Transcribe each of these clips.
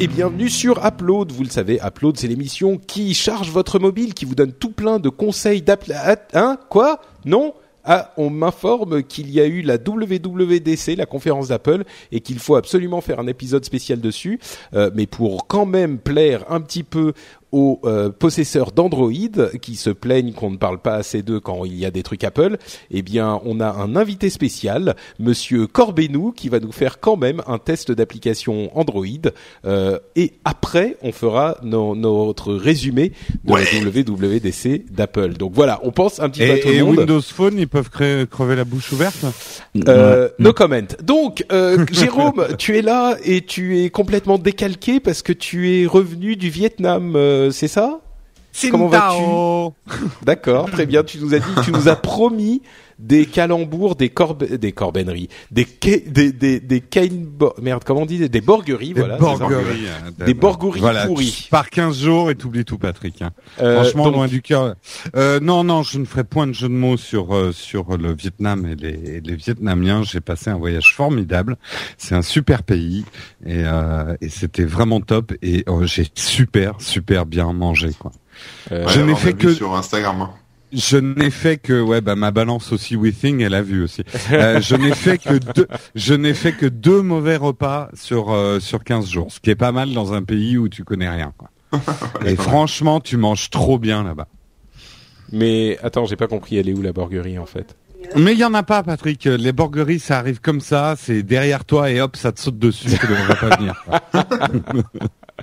Et bienvenue sur Upload. Vous le savez, Upload c'est l'émission qui charge votre mobile, qui vous donne tout plein de conseils d'app... Hein Quoi? Non? Ah, on m'informe qu'il y a eu la WWDC, la conférence d'Apple, et qu'il faut absolument faire un épisode spécial dessus. Euh, mais pour quand même plaire un petit peu aux euh, possesseurs d'Android qui se plaignent qu'on ne parle pas assez d'eux quand il y a des trucs Apple, eh bien, on a un invité spécial, Monsieur Corbenou, qui va nous faire quand même un test d'application Android. Euh, et après, on fera notre résumé de la WWDC d'Apple. Donc voilà, on pense un petit peu à tout et le monde. Windows Phone, ils peuvent créer, crever la bouche ouverte? Euh, no comment. Donc, euh, Jérôme, tu es là et tu es complètement décalqué parce que tu es revenu du Vietnam, euh, c'est ça? Comment vas-tu D'accord, très bien. Tu nous as dit, tu nous as promis des calembours, des corbe, des corbenneries, des ca- des des des merde, comment on dit, des borgueries, Des voilà, borgueries. hein, Des borgueries voilà, pourries. tu pars 15 jours et t'oublies tout, Patrick. hein. Euh, Franchement, donc- loin du cœur. Euh, non, non, je ne ferai point de jeu de mots sur euh, sur le Vietnam et les, et les Vietnamiens. J'ai passé un voyage formidable. C'est un super pays et, euh, et c'était vraiment top. Et euh, j'ai super, super bien mangé. Quoi. Euh, Je n'ai fait que- sur Instagram. hein. Je n'ai fait que ouais bah ma balance aussi Withing elle a vu aussi. Euh, je n'ai fait que deux je n'ai fait que deux mauvais repas sur euh, sur 15 jours, ce qui est pas mal dans un pays où tu connais rien quoi. Et franchement, tu manges trop bien là-bas. Mais attends, j'ai pas compris, elle est où la borguerie en fait? Mais il y en a pas Patrick, les borgueries ça arrive comme ça, c'est derrière toi et hop, ça te saute dessus, tu devrais pas venir.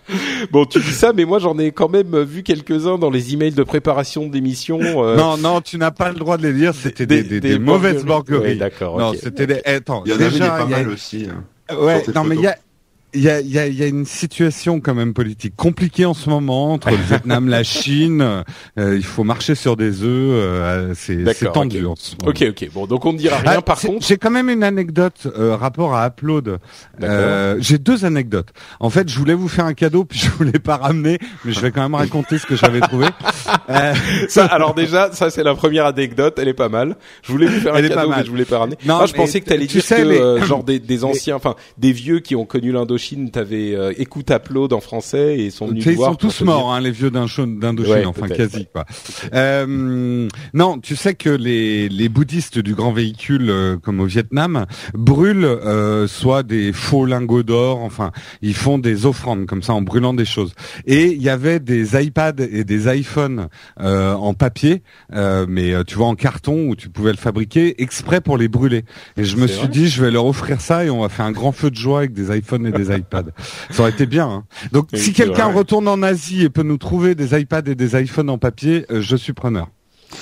Bon, tu dis ça, mais moi j'en ai quand même vu quelques-uns dans les emails de préparation d'émission. euh, Non non, tu n'as pas le droit de les dire, c'était des, des, des mauvaises borgueries. Oui, d'accord. Non, c'était des eh, attends, Il y en avait des déjà pas il y a- mal aussi. hein. Ouais, non mais il y a il y a, y, a, y a une situation quand même politique compliquée en ce moment entre le Vietnam, la Chine. Euh, il faut marcher sur des œufs. euh, c'est tendu. ok. en ce moment. Ok, ok. Bon, donc on ne dira rien. Ah, par c'est- contre, j'ai quand même une anecdote euh, rapport à Upload. Euh, j'ai deux anecdotes. En fait, je voulais vous faire un cadeau, puis je voulais pas ramener, mais je vais quand même raconter ce que j'avais trouvé. Euh, ça, alors déjà, ça c'est la première anecdote. Elle est pas mal. Je voulais vous faire un Elle cadeau, mais je voulais pas ramener. Non, Ah, je pensais que t'allais tu dire sais, que euh, genre des, des anciens, enfin des vieux qui ont connu l'Indochine, t'avais euh, écoute Upload en français et sont venus ils voir tous morts, hein, les vieux d'Indochine, Ouais, enfin quasi quoi. Euh, non, tu sais que les, les bouddhistes du grand véhicule, euh, comme au Vietnam, brûlent euh, soit des faux lingots d'or, enfin, ils font des offrandes comme ça en brûlant des choses. Et il y avait des iPads et des iPhones euh, en papier, euh, mais tu vois en carton où tu pouvais le fabriquer exprès pour les brûler. Et je me suis dit, je vais leur offrir ça et on va faire un grand feu de joie avec des iPhones et des iPads. Ça aurait été bien. Hein. Donc, si quelqu'un retourne en Asie et peut nous trouver des iPads et des iPhones en papier, euh, je suis preneur.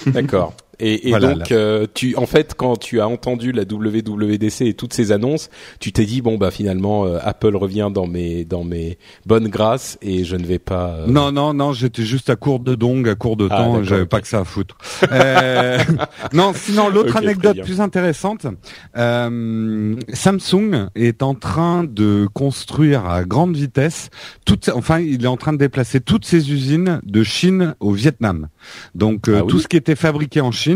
D'accord. Et, et Voilà, donc, euh, tu, en fait, quand tu as entendu la WWDC et toutes ces annonces, tu t'es dit bon bah finalement euh, Apple revient dans mes dans mes bonnes grâces et je ne vais pas. euh, Non, non, non, j'étais juste à court de dong, à court de Ah, temps, j'avais ok. pas que ça à foutre. Euh, non, sinon l'autre anecdote plus intéressante, euh, Samsung est en train de construire à grande vitesse, toute, enfin, il est en train de déplacer toutes ses usines de Chine au Vietnam. Donc euh, Ah oui tout ce qui était fabriqué en Chine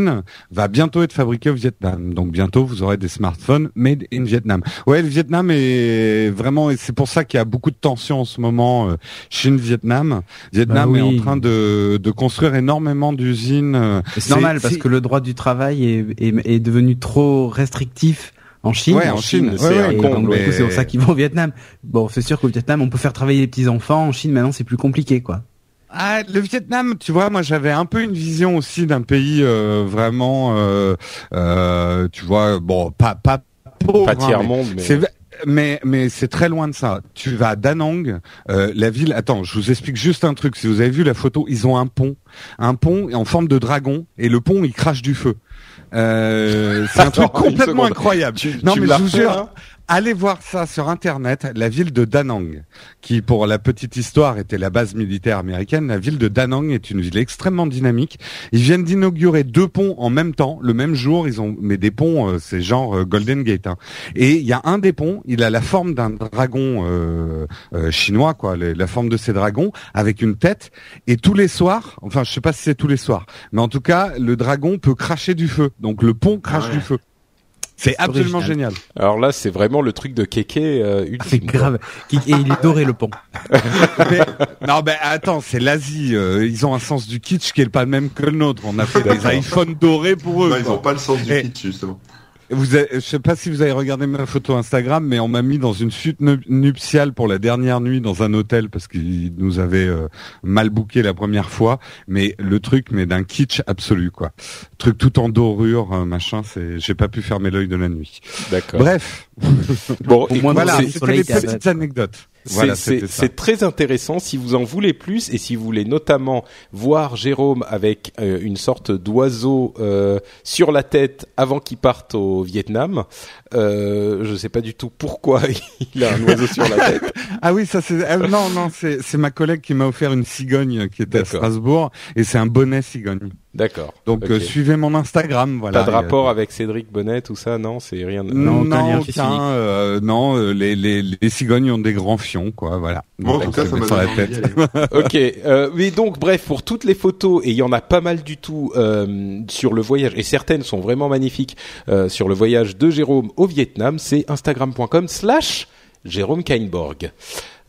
va bientôt être fabriqué au Vietnam. Donc bientôt vous aurez des smartphones made in Vietnam. Ouais, le Vietnam est vraiment, et c'est pour ça qu'il y a beaucoup de tensions en ce moment. euh, Chine-Vietnam. Vietnam Bah est en train de, de construire énormément d'usines. euh, C'est normal parce que le droit du travail est, est, est devenu trop restrictif en Chine. Ouais, en Chine, c'est ouais, ouais, mais- pour ça qu'ils vont au Vietnam. Bon, c'est sûr qu'au Vietnam, on peut faire travailler les petits enfants. En Chine, maintenant, c'est plus compliqué, quoi. Ah, le Vietnam, tu vois, moi j'avais un peu une vision aussi d'un pays euh, vraiment, euh, euh, tu vois, bon, pas pas pauvre, pas hein, tiers mais- monde, mais C'est mais mais c'est très loin de ça. Tu vas à Da Nang, euh, la ville. Attends, je vous explique juste un truc. Si vous avez vu la photo, ils ont un pont, un pont en forme de dragon, et le pont il crache du feu. Euh, c'est un truc complètement incroyable. Tu, non tu mais je vous jure. hein? Allez voir ça sur internet, la ville de Danang, qui pour la petite histoire était la base militaire américaine. La ville de Danang est une ville extrêmement dynamique. Ils viennent d'inaugurer deux ponts en même temps, le même jour. Ils ont mais des ponts, euh, c'est genre euh, Golden Gate. Hein. Et il y a un des ponts, il a la forme d'un dragon euh, euh, chinois, quoi, la forme de ces dragons avec une tête. Et tous les soirs, enfin je sais pas si c'est tous les soirs, mais en tout cas le dragon peut cracher du feu. Donc le pont crache Ah ouais. du feu. C'est absolument génial. Alors là, c'est vraiment le truc de Kéké euh, Ah, C'est grave. Et il est doré le pont. Mais- non, ben attends, c'est l'Asie. euh, ils ont un sens du kitsch qui est pas le même que le nôtre. On a fait des iPhones dorés pour eux. Non, ils ont pas le sens du Et- pitch, justement. Vous avez- je sais pas si vous avez regardé ma photo Instagram, mais on m'a mis dans une suite nu- nuptiale pour la dernière nuit dans un hôtel parce qu'ils nous avaient euh, mal booké la première fois. Mais le truc, mais d'un kitsch absolu, quoi. Truc tout en dorure, euh, machin. C'est, j'ai pas pu fermer l'œil de la nuit. D'accord. Bref, Bon, Au moins, voilà, c'est- c'était des petites anecdotes. Voilà, c'est- très intéressant. Si vous en voulez plus et si vous voulez notamment voir Jérôme avec euh, une sorte d'oiseau euh, sur la tête avant qu'il parte au Vietnam, euh, je sais pas du tout pourquoi il a un oiseau sur la tête. Ah oui, ça c'est euh, non non c'est ma collègue qui m'a offert une cigogne qui était à. Strasbourg et c'est un bonnet cigogne. D'accord. Donc euh, suivez mon Instagram, voilà. Pas de rapport avec Cédric Bonnet, tout ça, non, c'est rien. de- Non, aucun, euh, non, euh, les, les, les cigognes ont des grands fions, quoi, voilà. Bon, en Donc, tout cas, ça m'a la tête. ok, euh, mais donc bref, pour toutes les photos, et il y en a pas mal du tout euh, sur le voyage, et certaines sont vraiment magnifiques euh, sur le voyage de Jérôme au Vietnam, c'est instagram.com slash Jérôme Kainborg.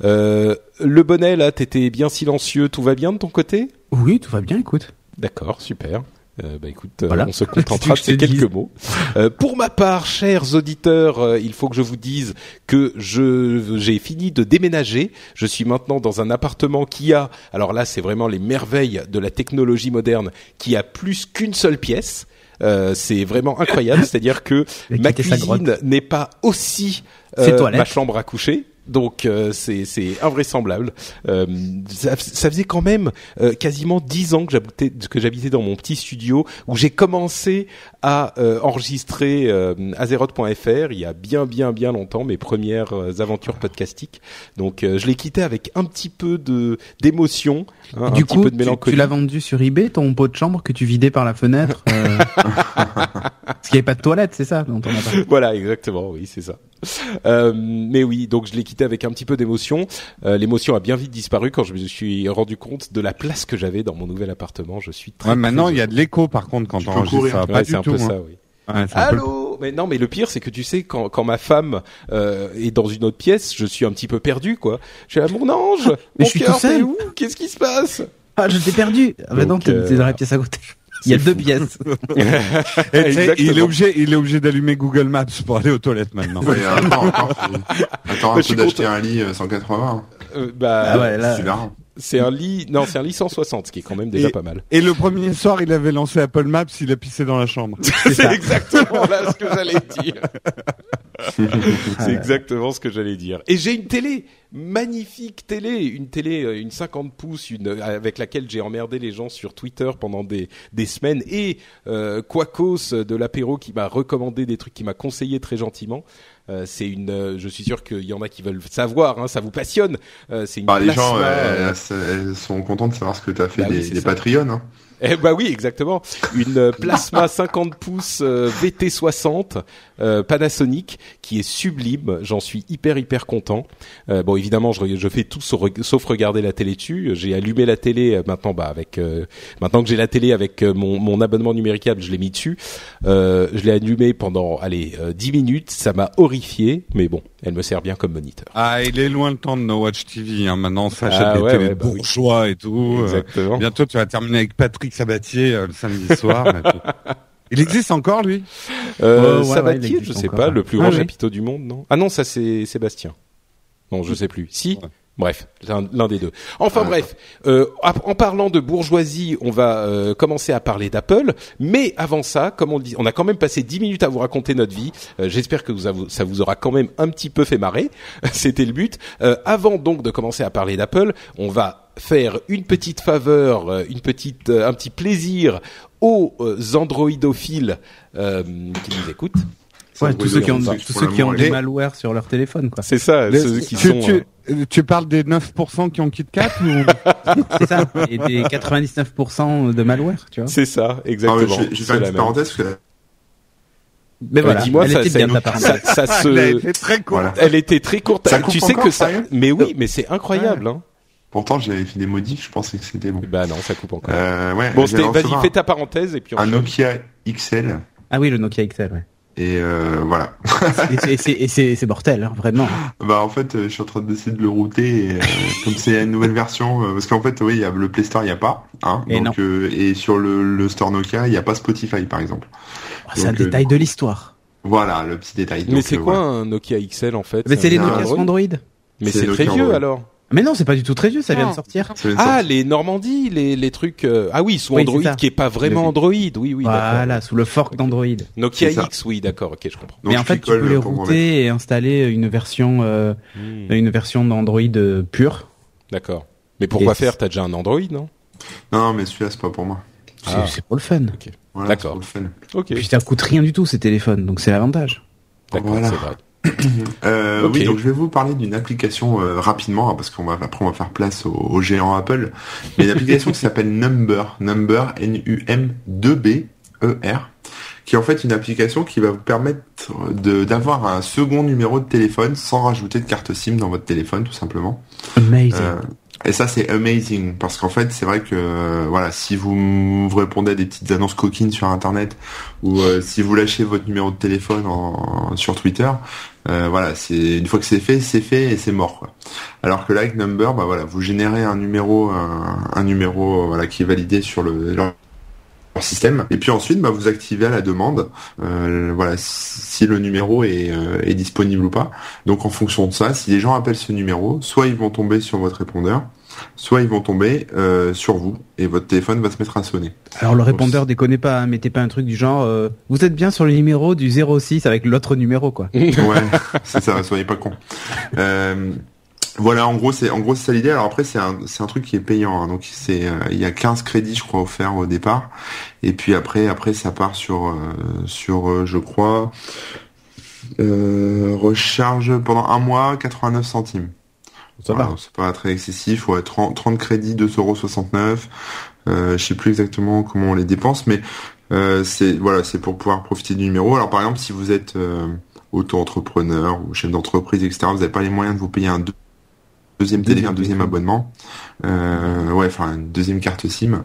Euh, le bonnet, là, t'étais bien silencieux, tout va bien de ton côté? Oui, tout va bien, écoute. D'accord, super. Euh, bah écoute, euh, Voilà. on se contentera de ces quelques mots. Euh, pour ma part, chers auditeurs, euh, il faut que je vous dise que je j'ai fini de déménager. Je suis maintenant dans un appartement qui a, alors là, c'est vraiment les merveilles de la technologie moderne, qui a plus qu'une seule pièce. Euh, c'est vraiment incroyable, c'est-à-dire que ma cuisine n'est pas aussi ma chambre à coucher. Donc euh, c'est c'est invraisemblable. Euh, ça, ça faisait quand même euh, quasiment dix ans que j'habitais que j'habitais dans mon petit studio où j'ai commencé à euh, enregistrer euh, Azeroth.fr il y a bien bien bien longtemps mes premières euh, aventures podcastiques. Donc euh, je l'ai quitté avec un petit peu de d'émotion, hein, un du petit coup, peu de tu, mélancolie. tu l'as vendu sur eBay, ton pot de chambre que tu vidais par la fenêtre. Euh... Parce qu'il n'y avait pas de toilette, c'est ça dont on a parlé. voilà, exactement, oui, c'est ça. Euh, mais oui, donc je l'ai quitté avec un petit peu d'émotion. Euh, L'émotion a bien vite disparu quand je me suis rendu compte de la place que j'avais dans mon nouvel appartement. Je suis très Ouais, maintenant il y a de l'écho par contre quand Tu on peux enregistre courir. ça. heureux. Pas Ouais, du c'est un tout. peu hein. ça, oui. Ouais, peu- Allô? Mais non, mais le pire, c'est que tu sais, quand, quand ma femme euh, est dans une autre pièce, je suis un petit peu perdu, quoi. Je suis là, mon ange, Mais mon je suis cœur, t'es où? Qu'est-ce qui se passe? Ah, je t'ai perdu. Ah, bah Donc, non, t'es euh, t'es dans la pièce à côté. Il y a deux pièces. Et il est obligé, il est obligé d'allumer Google Maps pour aller aux toilettes maintenant. Ouais, attends, attends, attends d'acheter un lit euh, 180. Euh, Bah, Ah ouais, là. C'est marrant. c'est un lit, non, c'est un lit 160, ce qui est quand même déjà Et- pas mal. Et le premier soir, il avait lancé Apple Maps, il a pissé dans la chambre. C'est exactement là ce que j'allais dire. C'est exactement ce que j'allais dire. Et j'ai une télé, magnifique télé, une télé, euh, une 50 pouces, une euh, avec laquelle j'ai emmerdé les gens sur Twitter pendant des des semaines et euh, Quacos de l'apéro qui m'a recommandé des trucs, qui m'a conseillé très gentiment. Euh, c'est une, euh, je suis sûr qu'il y en a qui veulent savoir, hein, ça vous passionne. Euh, c'est une Bah, les gens, euh, euh, elles sont contents de savoir ce que t'as fait Bah oui, des. Patreons. Hein. Eh bah oui, exactement. Une euh, plasma 50 pouces euh, VT60 euh, Panasonic qui est sublime. J'en suis hyper hyper content. Euh, bon, évidemment, je, je fais tout sauf, regarder la télé dessus. J'ai allumé la télé euh, maintenant. Bah avec euh, maintenant que j'ai la télé avec mon, mon abonnement numéricable, je l'ai mis dessus. Euh, je l'ai allumé pendant allez euh, 10 minutes. Ça m'a horrifié, mais bon, elle me sert bien comme moniteur. Ah, il est loin le temps de No Watch TV. Hein. Maintenant, on s'achète Ah des ouais, de bah oui. bourgeois et tout. Euh, Exactement. bientôt, tu vas terminer avec Patrick Sabatier euh, le samedi soir. Il existe encore, lui? Euh, Ouais, Sabatier, ouais, je sais encore, pas, le plus Ah grand oui. chapiteau du monde, non? Ah non, ça c'est Sébastien. Non, je sais plus. Si. Bref, l'un l'un des deux. Enfin Ouais. bref, euh, en parlant de bourgeoisie, on va euh, commencer à parler d'Apple. Mais avant ça, comme on dit, on a quand même passé 10 minutes à vous raconter notre vie. Euh, J'espère que vous avez- ça vous aura quand même un petit peu fait marrer. C'était le but. Euh, avant donc de commencer à parler d'Apple, on va faire une petite faveur, euh, une petite, euh, un petit plaisir aux euh, androidophiles euh, qui nous écoutent. Ouais, tous ceux qui ont, tous c'est ceux qui ont pour des malwares sur leur téléphone, quoi. C'est ça, Les- ceux qui tu, sont. tu, euh, tu parles des 9% qui ont KitKat ou C'est ça. Et des 99% de malware, tu vois. C'est ça, Ah, exactement. mais je, vais- je vais C'est faire une la petite parenthèse parce que Mais Euh, voilà. dis-moi, elle ça- était ça- bien ta parenthèse. Ça, ça se. Elle été très court. voilà. Elle était très courte. Ça tu sais encore, que ça. Mais oui, mais c'est incroyable. Hein. Pourtant, j'avais fait des modifs, je pensais que c'était bon. Bah non, ça coupe encore. Euh, ouais, bon, vas-y, fais ta parenthèse et puis on. un Nokia XL Ah oui, le Nokia XL, ouais. Et euh, voilà. Et c'est- mortel, hein, vraiment. Bah en fait, euh, je suis en train d'essayer de le router et euh, comme c'est une nouvelle version, parce qu'en fait, oui, il y a le Play Store, il y a pas, hein. Et donc, euh, et sur le, le store Nokia, il y a pas Spotify, par exemple. Oh, C'est un euh, détail de l'histoire. Voilà, le petit détail. Mais c'est quoi voilà. un Nokia XL en fait? Mais c'est les Nokia sur Android. Mais C'est très vieux alors. Mais non, c'est pas du tout très vieux, ça vient de sortir. Ah, les Normandie, les, les trucs. euh, Ah oui, sous Oui, Android qui est pas vraiment Android. Oui, oui. voilà, sous le fork d'Android. Nokia. X, oui, d'accord. Ok, je comprends. Donc, Mais en fait, tu peux les router et installer une version, euh, Hmm, une version d'Android euh, pure. D'accord. Mais pourquoi Et- faire T'as déjà un Android, non? Non, mais celui-là, c'est pas pour moi. C'est Ah. c'est pour le fun. Voilà, D'accord. c'est pour le fun. Ok. Puis ça coûte rien du tout ces téléphones, donc c'est l'avantage. D'accord, Voilà. c'est vrai. Euh. Oui, donc je vais vous parler d'une application euh, rapidement hein, parce qu'on va après on va faire place au, au géant Apple. Mais une application qui s'appelle Number, Number N U M 2 B E R, qui est en fait une application qui va vous permettre d'avoir un second numéro de téléphone sans rajouter de carte SIM dans votre téléphone tout simplement. Amazing. Euh, et ça c'est amazing parce qu'en fait c'est vrai que euh, voilà si vous, répondez à des petites annonces coquines sur internet ou euh, si vous lâchez votre numéro de téléphone en, sur Twitter euh, voilà c'est une fois que c'est fait c'est fait et c'est mort quoi. alors que avec Number bah voilà vous générez un numéro un, un numéro voilà qui est validé sur le leur système et puis ensuite bah, vous activez à la demande euh, voilà si si le numéro est, euh, est disponible ou pas donc en fonction de ça, si les gens appellent ce numéro, soit ils vont tomber sur votre répondeur, soit ils vont tomber euh, sur vous et votre téléphone va se mettre à sonner. Alors le répondeur déconnez pas, hein, mettez pas un truc du genre euh, vous êtes bien sur le numéro du 06 avec l'autre numéro quoi. Ouais, c'est ça, soyez pas con. Euh, voilà, en gros c'est en gros c'est ça l'idée. Alors après c'est un c'est un truc qui est payant, hein. donc c'est euh, il y a 15 crédits je crois offerts au départ, et puis après après ça part sur euh, sur euh, je crois euh, recharge pendant un mois 89 centimes. Ça Voilà, va. C'est pas très excessif, ouais, 30, 30 crédits, 2,69€. Euh, je sais plus exactement comment on les dépense, mais euh, c'est voilà, c'est pour pouvoir profiter du numéro. Alors par exemple, si vous êtes euh, auto-entrepreneur ou chef d'entreprise, etc., vous n'avez pas les moyens de vous payer un deux- deuxième télé, Deuxième un deuxième abonnement, euh, ouais, enfin une deuxième carte SIM.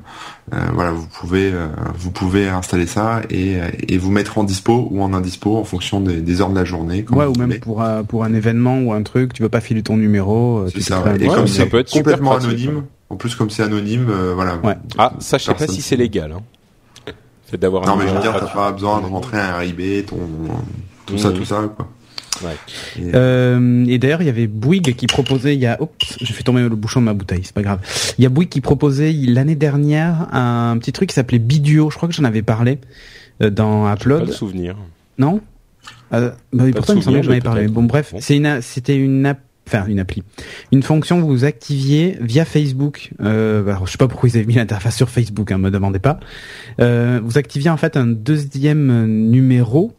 Euh, voilà, vous pouvez euh, vous pouvez installer ça et, euh, et vous mettre en dispo ou en indispo en fonction des, des heures de la journée. comme Ouais, ou même pour un, pour un événement ou un truc, tu veux pas filer ton numéro, euh, C'est ça, ouais. Et Ouais, comme ça c'est peut être super complètement pratique, anonyme, ouais. en plus comme c'est anonyme, euh, voilà. Ouais. Ah, ça, je sais pas si c'est légal. Hein. D'avoir Non un mais je veux dire, t'as pas besoin de rentrer un RIB, ton tout ça, Mhm. tout ça, quoi. Ouais. Et- Euh, et d'ailleurs, il y avait Bouygues qui proposait, il y a, oups, j'ai fait tomber le bouchon de ma bouteille, c'est pas grave. Il y a Bouygues qui proposait l'année dernière un petit truc qui s'appelait Biduo. Je crois que j'en avais parlé euh, dans Pas le Upload. souvenir. Non? Euh, bah, de Pourtant, il me semblait que j'en avais parlé. Bon, bref, Bon. c'est une, c'était une app, enfin une appli, une fonction que vous activiez via Facebook. Euh, alors, je sais pas pourquoi ils avaient mis l'interface sur Facebook, hein, me demandez pas. Euh, vous activiez en fait un deuxième numéro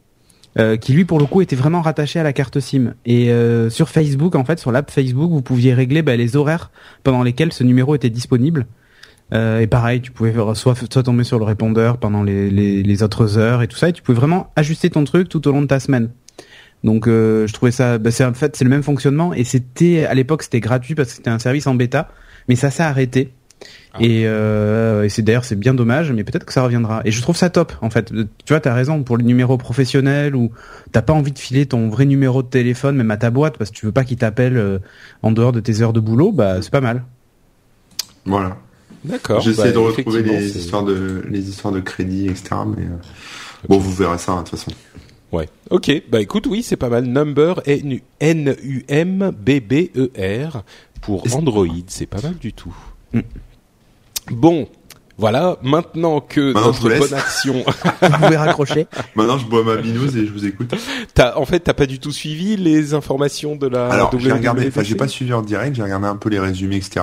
euh, qui lui pour le coup était vraiment rattaché à la carte SIM. Et euh, sur Facebook, en fait, sur l'app Facebook, vous pouviez régler bah, les horaires pendant lesquels ce numéro était disponible. Euh, et pareil, tu pouvais soit, soit tomber sur le répondeur pendant les, les, autres heures et tout ça, et tu pouvais vraiment ajuster ton truc tout au long de ta semaine. Donc je trouvais ça, bah, c'est en fait c'est le même fonctionnement et c'était à l'époque c'était gratuit parce que c'était un service en bêta, mais ça s'est arrêté. Ah. Et, euh, et c'est d'ailleurs c'est bien dommage, mais peut-être que ça reviendra. Et je trouve ça top en fait. Tu vois, t'as raison pour le numéro professionnel ou t'as pas envie de filer ton vrai numéro de téléphone même à ta boîte parce que tu veux pas qu'il t'appelle euh, en dehors de tes heures de boulot, bah c'est pas mal. Voilà. D'accord. J'essaie Bah, de retrouver les histoires de les histoires de crédit, etc. Mais euh, bon, vous verrez ça hein, de toute façon. Ouais. Ok. Bah écoute, oui, c'est pas mal. Number N U M B B E R pour Android, c'est pas mal du tout. Mm. Bon, voilà. Maintenant que Maintenant, notre bonne action, Vous pouvez raccrocher. Maintenant, je bois ma binouse et je vous écoute. t'as en fait t'as pas du tout suivi les informations de la. Alors, j'ai regardé, enfin, j'ai pas suivi en direct, j'ai regardé un peu les résumés, etc.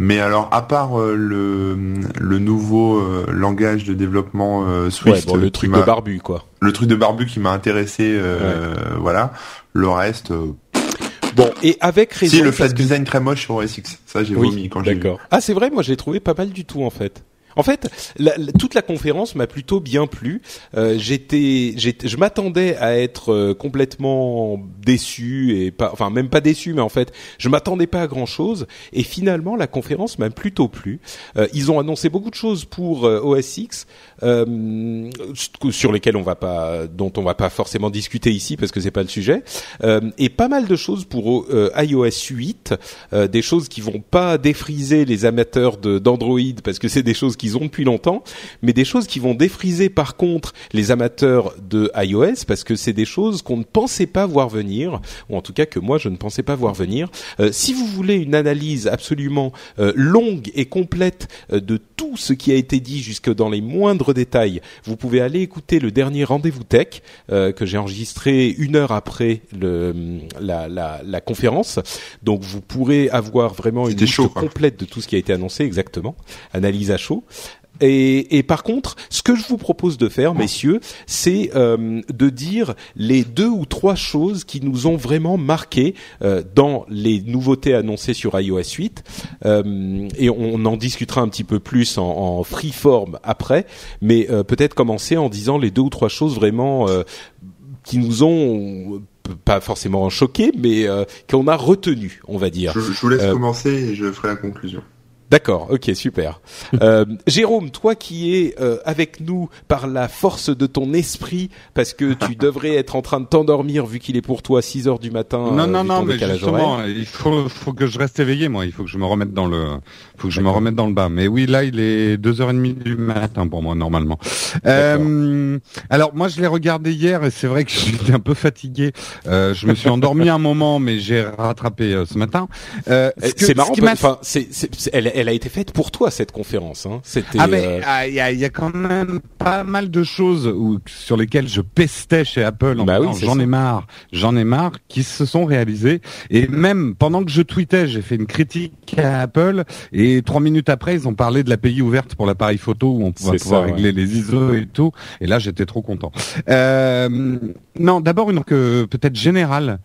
Mais alors, à part euh, le, le nouveau euh, langage de développement euh, Swift, Ouais, bon, le qui truc de barbu, quoi. le truc de barbu qui m'a intéressé, euh, voilà. Le reste, euh, Bon, et avec raison. si le flat que- design très moche sur OS X, ça j'ai Oui, vomi quand j'ai. D'accord. Ah, c'est vrai, moi je l'ai trouvé pas mal du tout en fait. En fait, la- la- toute la conférence m'a plutôt bien plu. Euh, j'étais, j'étais- je m'attendais à être euh, complètement déçu et pas, enfin même pas déçu, mais en fait, je m'attendais pas à grand chose. Et finalement, la conférence m'a plutôt plu. Euh, ils ont annoncé beaucoup de choses pour euh, OS X, euh, sur lesquelles on va pas, dont on va pas forcément discuter ici parce que c'est pas le sujet, euh, et pas mal de choses pour euh, iOS 8, euh, des choses qui vont pas défriser les amateurs d'Android parce que c'est des choses qu'ils ont depuis longtemps, mais des choses qui vont défriser par contre les amateurs de iOS parce que c'est des choses qu'on ne pensait pas voir venir, ou en tout cas que moi je ne pensais pas voir venir. Euh, si vous voulez une analyse absolument longue et complète de tout ce qui a été dit jusque dans les moindres détails, vous pouvez aller écouter le dernier rendez-vous tech euh, que j'ai enregistré une heure après le, la, la, la conférence. Donc vous pourrez avoir vraiment une liste chaud, quoi. complète de tout ce qui a été annoncé exactement, analyse à chaud. Et, et par contre, ce que je vous propose de faire, messieurs, c'est euh, de dire les deux ou trois choses qui nous ont vraiment marqué euh, dans les nouveautés annoncées sur iOS 8. Euh, et on en discutera un petit peu plus en, en free form après, mais euh, peut-être commencer en disant les deux ou trois choses vraiment euh, qui nous ont euh, pas forcément choqués, mais euh, qu'on a retenu, on va dire. Je, je vous laisse commencer et je ferai la conclusion. D'accord, ok, super. Euh, Jérôme, toi qui es euh, avec nous par la force de ton esprit, parce que tu devrais être en train de t'endormir vu qu'il est pour toi 6 heures du matin. Non, euh, non, vu non, mais justement, il faut, faut que je reste éveillé, moi. Il faut que je me remette dans le, faut que je me remette dans le bas. Mais oui, là, il est deux heures et demie du matin pour moi, normalement. Euh, alors, moi, je l'ai regardé hier et c'est vrai que j'étais un peu fatigué. Euh, je me suis endormi un moment, mais j'ai rattrapé euh, ce matin. Euh, Eh, C'est ce marrant, enfin, c'est, c'est- c'est- elle, elle a été faite pour toi cette conférence. Hein. C'était. Ah mais euh, ah, il y, a, y a quand même pas mal de choses où, sur lesquelles je pestais chez Apple en Bah disant, oui, j'en ai marre, j'en ai marre, qui se sont réalisées. Et même pendant que je tweetais, j'ai fait une critique à Apple et trois minutes après, ils ont parlé de l'API ouverte pour l'appareil photo où on pouvait C'est pouvoir ça, ouais. régler les ISO et tout. Et là, j'étais trop content. Euh, non, d'abord une que peut-être générale.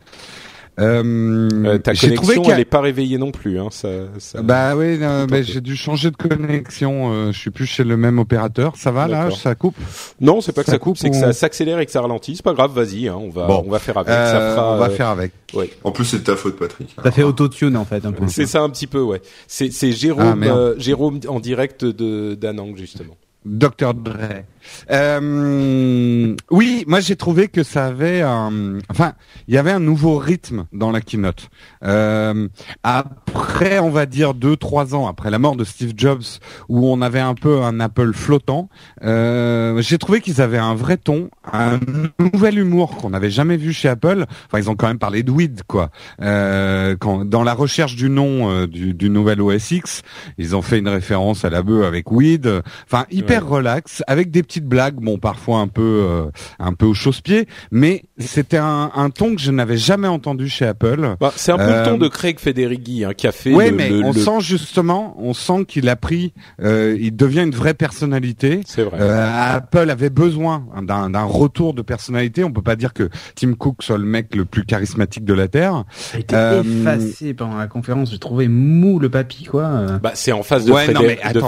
Euh, euh, ta trouvé connexion, elle est pas réveillée non plus. Hein, ça, ça- bah oui, euh, bah, j'ai dû changer de connexion. Euh, je suis plus chez le même opérateur. Ça va là. Ça coupe? Non, c'est pas que ça ça coupe, c'est que ça s'accélère et que ça ralentit. C'est pas grave, vas-y, hein, on va, Bon. on va faire avec. ça Euh, fera, On va euh, faire avec. ouais. En plus, c'est de ta faute, Patrick. Ça fait autotune en fait un peu. C'est ça un petit peu, ouais. C'est, c'est Ah, Jérôme, euh, Jérôme en direct de d'Anang justement. Dr Dre. Euh, oui, moi j'ai trouvé que ça avait un, enfin, il y avait un nouveau rythme dans la keynote. Euh, après, on va dire deux, trois ans après la mort de Steve Jobs, où on avait un peu un Apple flottant, euh, j'ai trouvé qu'ils avaient un vrai ton, un nouvel humour qu'on n'avait jamais vu chez Apple. Enfin, ils ont quand même parlé de weed, quoi. Euh, quand, dans la recherche du nom euh, du, du nouvel OS X, ils ont fait une référence à la bœuf avec weed. Enfin, hyper relax, avec des petites blagues, bon, parfois un peu, euh, un peu au chausse-pied, mais c'était un, un ton que je n'avais jamais entendu chez Apple. Bah, c'est un peu Euh, le ton de Craig Federighi hein, qui a fait Oui, mais le- on le- sent justement, on sent qu'il a pris, euh, il devient une vraie personnalité. C'est vrai. Euh, Apple avait besoin d'un d'un retour de personnalité. On peut pas dire que Tim Cook soit le mec le plus charismatique de la terre. Ça a été Euh, effacé pendant la conférence. J'ai trouvé mou le papy quoi. euh. Bah, c'est en face de, Ouais, non, mais de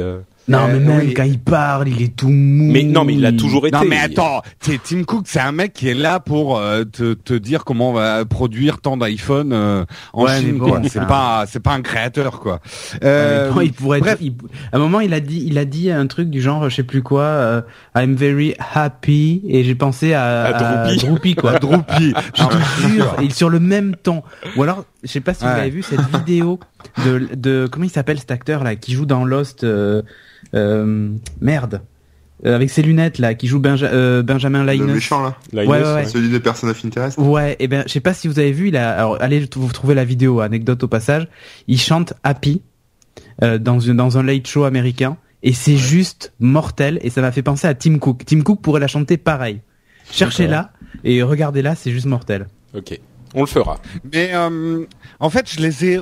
euh. Non Euh, mais même oui. quand il parle, il est tout mou. Mais non, mais il a toujours été. Non mais attends, Tim Cook c'est un mec qui est là pour euh, te, te dire comment on va produire tant d'iPhone euh, en Ouais, Chine bon. C'est pas c'est pas un créateur quoi. Ouais, Euh, mais bon, il pourrait être- bref. il- à un moment, il a dit, il a dit un truc du genre, je sais plus quoi, euh, I'm very happy, et j'ai pensé à, À Droopy. Droopy, quoi. Droopy. Je te jure, et sur le même ton. Ou alors, je sais pas si vous avez vu cette vidéo de, de comment il s'appelle cet acteur là qui joue dans Lost. euh, euh, merde. Euh, avec ses lunettes là, qui joue Benja- euh, Benjamin Le Linus. méchant, là. Là, Ouais, ouais, ouais. Celui de Person of Interest. Ouais, et ben je sais pas si vous avez vu, il a, alors allez vous trouver la vidéo, anecdote au passage. Il chante Happy euh, dans une dans un late show américain et c'est juste mortel et ça m'a fait penser à Tim Cook. Tim Cook pourrait la chanter pareil. Cherchez-la et regardez-la, c'est juste mortel. Ok. On le fera. Mais euh, en fait, je les ai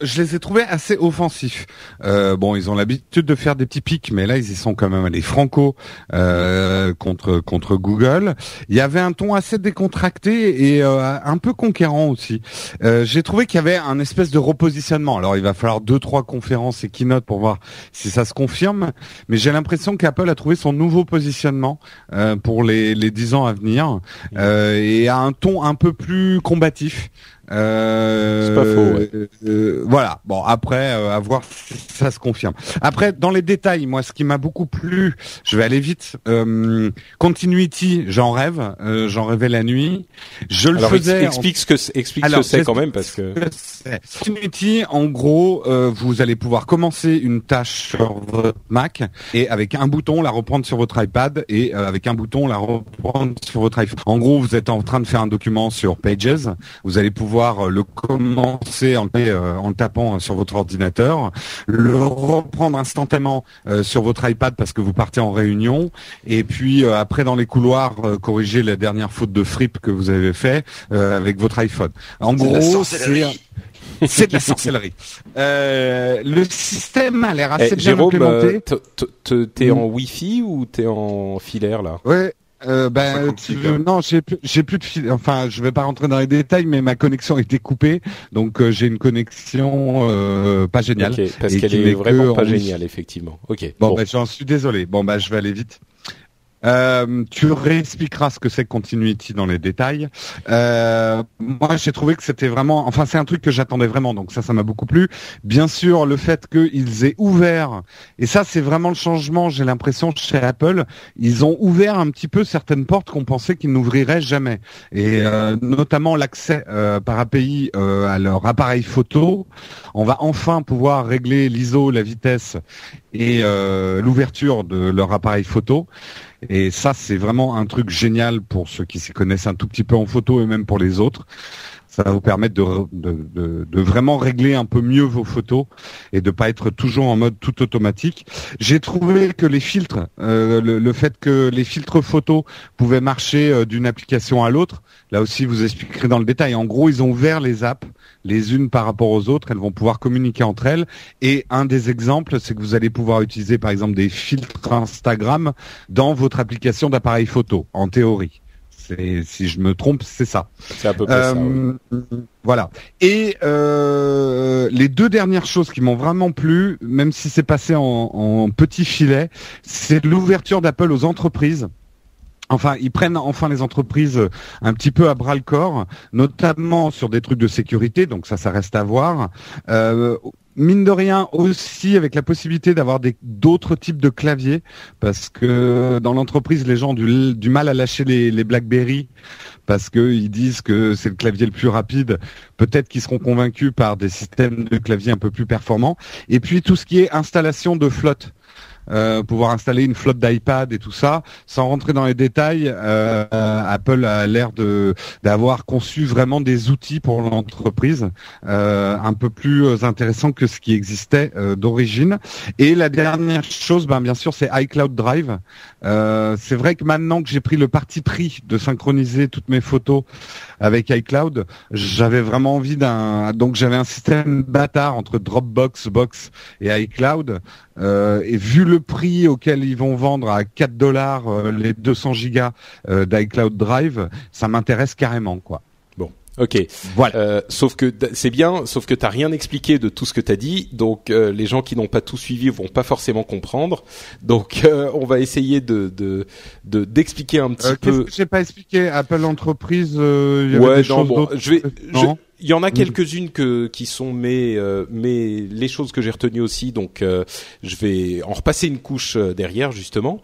je les ai trouvés assez offensifs. Euh, bon, ils ont l'habitude de faire des petits pics, mais là, ils y sont quand même allés franco euh, contre contre Google. Il y avait un ton assez décontracté et un peu conquérant aussi. J'ai trouvé qu'il y avait un espèce de repositionnement. Alors, il va falloir deux trois conférences et keynote pour voir si ça se confirme, mais j'ai l'impression qu'Apple a trouvé son nouveau positionnement pour les les dix ans à venir et a un ton un peu plus combatif participatif euh, c'est pas faux. Euh, voilà. Bon, après, euh, à voir si ça se confirme. Après, dans les détails, moi, ce qui m'a beaucoup plu, je vais aller vite. Euh, continuity, j'en rêve. j'en rêvais la nuit. Je le faisais. Explique ce que explique ce que c'est quand même parce que. Continuity, en gros, vous allez pouvoir commencer une tâche sur votre Mac et avec un bouton la reprendre sur votre iPad et avec un bouton la reprendre sur votre iPhone. En gros, vous êtes en train de faire un document sur Pages. Vous allez pouvoir euh, le commencer en, euh, en, le tapant sur votre ordinateur, le reprendre instantanément euh, sur votre iPad parce que vous partez en réunion, et puis après dans les couloirs corriger la dernière faute de fripe que vous avez fait avec votre iPhone. En gros, c'est c'est de la sorcellerie. Euh, le système a l'air assez eh, bien Jérôme, implémenté. T'es en Wi-Fi ou t'es en filaire là? Ouais, euh, ben, hein. non, j'ai plus, j'ai plus de fil. Enfin, je vais pas rentrer dans les détails, mais ma connexion a été coupée, donc euh, j'ai une connexion euh, pas géniale. parce qu'elle est vraiment pas géniale, effectivement. Ok. Bon, bon. Ben, j'en suis désolé. Bon, bah, je vais aller vite. Euh, tu réexpliqueras ce que c'est Continuity dans les détails. Euh, moi, j'ai trouvé que c'était vraiment, enfin, c'est un truc que j'attendais vraiment, donc ça, ça m'a beaucoup plu. Bien sûr, le fait qu'ils aient ouvert, et ça, c'est vraiment le changement. J'ai l'impression chez Apple, ils ont ouvert un petit peu certaines portes qu'on pensait qu'ils n'ouvriraient jamais, et euh, notamment l'accès euh, par API euh, à leur appareil photo. On va enfin pouvoir régler l'ISO, la vitesse et l'ouverture de leur appareil photo. Et ça, c'est vraiment un truc génial pour ceux qui s'y connaissent un tout petit peu en photo et même pour les autres. Ça va vous permettre de, vraiment régler un peu mieux vos photos et de pas être toujours en mode tout automatique. J'ai trouvé que les filtres, euh, le, fait que les filtres photos pouvaient marcher euh, d'une application à l'autre, là aussi vous expliquerez dans le détail. En gros, ils ont ouvert les apps les unes par rapport aux autres, elles vont pouvoir communiquer entre elles. Et un des exemples, c'est que vous allez pouvoir utiliser par exemple des filtres Instagram dans votre application d'appareil photo, en théorie. Si je me trompe, c'est ça. C'est à peu près ça. Euh, voilà. Et euh, les deux dernières choses qui m'ont vraiment plu, même si c'est passé en, en petit filet, c'est l'ouverture d'Apple aux entreprises. Enfin, ils prennent enfin les entreprises un petit peu à bras le corps, notamment sur des trucs de sécurité. Donc ça, ça reste à voir. Euh, mine de rien aussi avec la possibilité d'avoir d'autres types de claviers parce que dans l'entreprise les gens ont du, mal à lâcher les, les BlackBerry parce qu'ils disent que c'est le clavier le plus rapide. Peut-être qu'ils seront convaincus par des systèmes de clavier un peu plus performants. Et puis tout ce qui est installation de flotte. Euh, pouvoir installer une flotte d'iPad et tout ça. Sans rentrer dans les détails, euh, Apple a l'air de d'avoir conçu vraiment des outils pour l'entreprise euh, un peu plus intéressants que ce qui existait d'origine. Et la dernière chose, ben, bien sûr, c'est iCloud Drive. c'est vrai que maintenant que j'ai pris le parti pris de synchroniser toutes mes photos avec iCloud, j'avais vraiment envie d'un donc j'avais un système bâtard entre Dropbox, Box et iCloud euh, et vu le prix auquel ils vont vendre à 4 dollars euh, les 200 gigas euh, d'iCloud Drive, ça m'intéresse carrément quoi. Ok. Voilà. Euh, sauf que c'est bien, sauf que t'as rien expliqué de tout ce que t'as dit, donc euh, les gens qui n'ont pas tout suivi vont pas forcément comprendre. Donc euh, on va essayer de de d'expliquer un petit euh, peu. Qu'est-ce que j'ai pas expliqué? Apple entreprise. Il y ouais, des choses bon, je vais. il y en a quelques-unes que qui sont mes mes les choses que j'ai retenues aussi, donc je vais en repasser une couche derrière justement,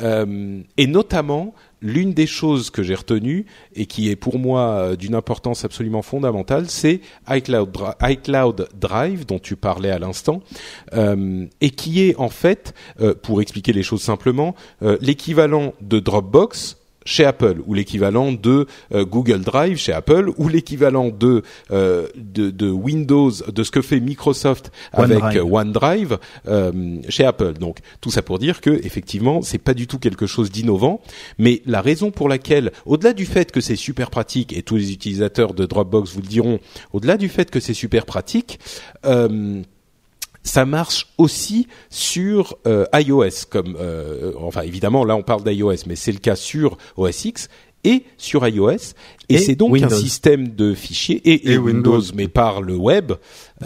et notamment l'une des choses que j'ai retenues et qui est pour moi euh, d'une importance absolument fondamentale, c'est iCloud, Drive dont tu parlais à l'instant euh, et qui est en fait, euh, pour expliquer les choses simplement, l'équivalent de Dropbox chez Apple ou l'équivalent de euh, Google Drive chez Apple ou l'équivalent de, euh, de, de Windows de ce que fait Microsoft avec OneDrive. euh, OneDrive euh, chez Apple. Donc tout ça pour dire que effectivement c'est pas du tout quelque chose d'innovant, mais la raison pour laquelle, au-delà du fait que c'est super pratique et tous les utilisateurs de Dropbox vous le diront, au-delà du fait que c'est super pratique. Euh, ça marche aussi sur euh, iOS, comme euh, enfin évidemment là on parle d'iOS, mais c'est le cas sur OS X et sur iOS. Et, Et c'est donc Windows. un système de fichiers et, et Et Windows, Windows. mais par le web.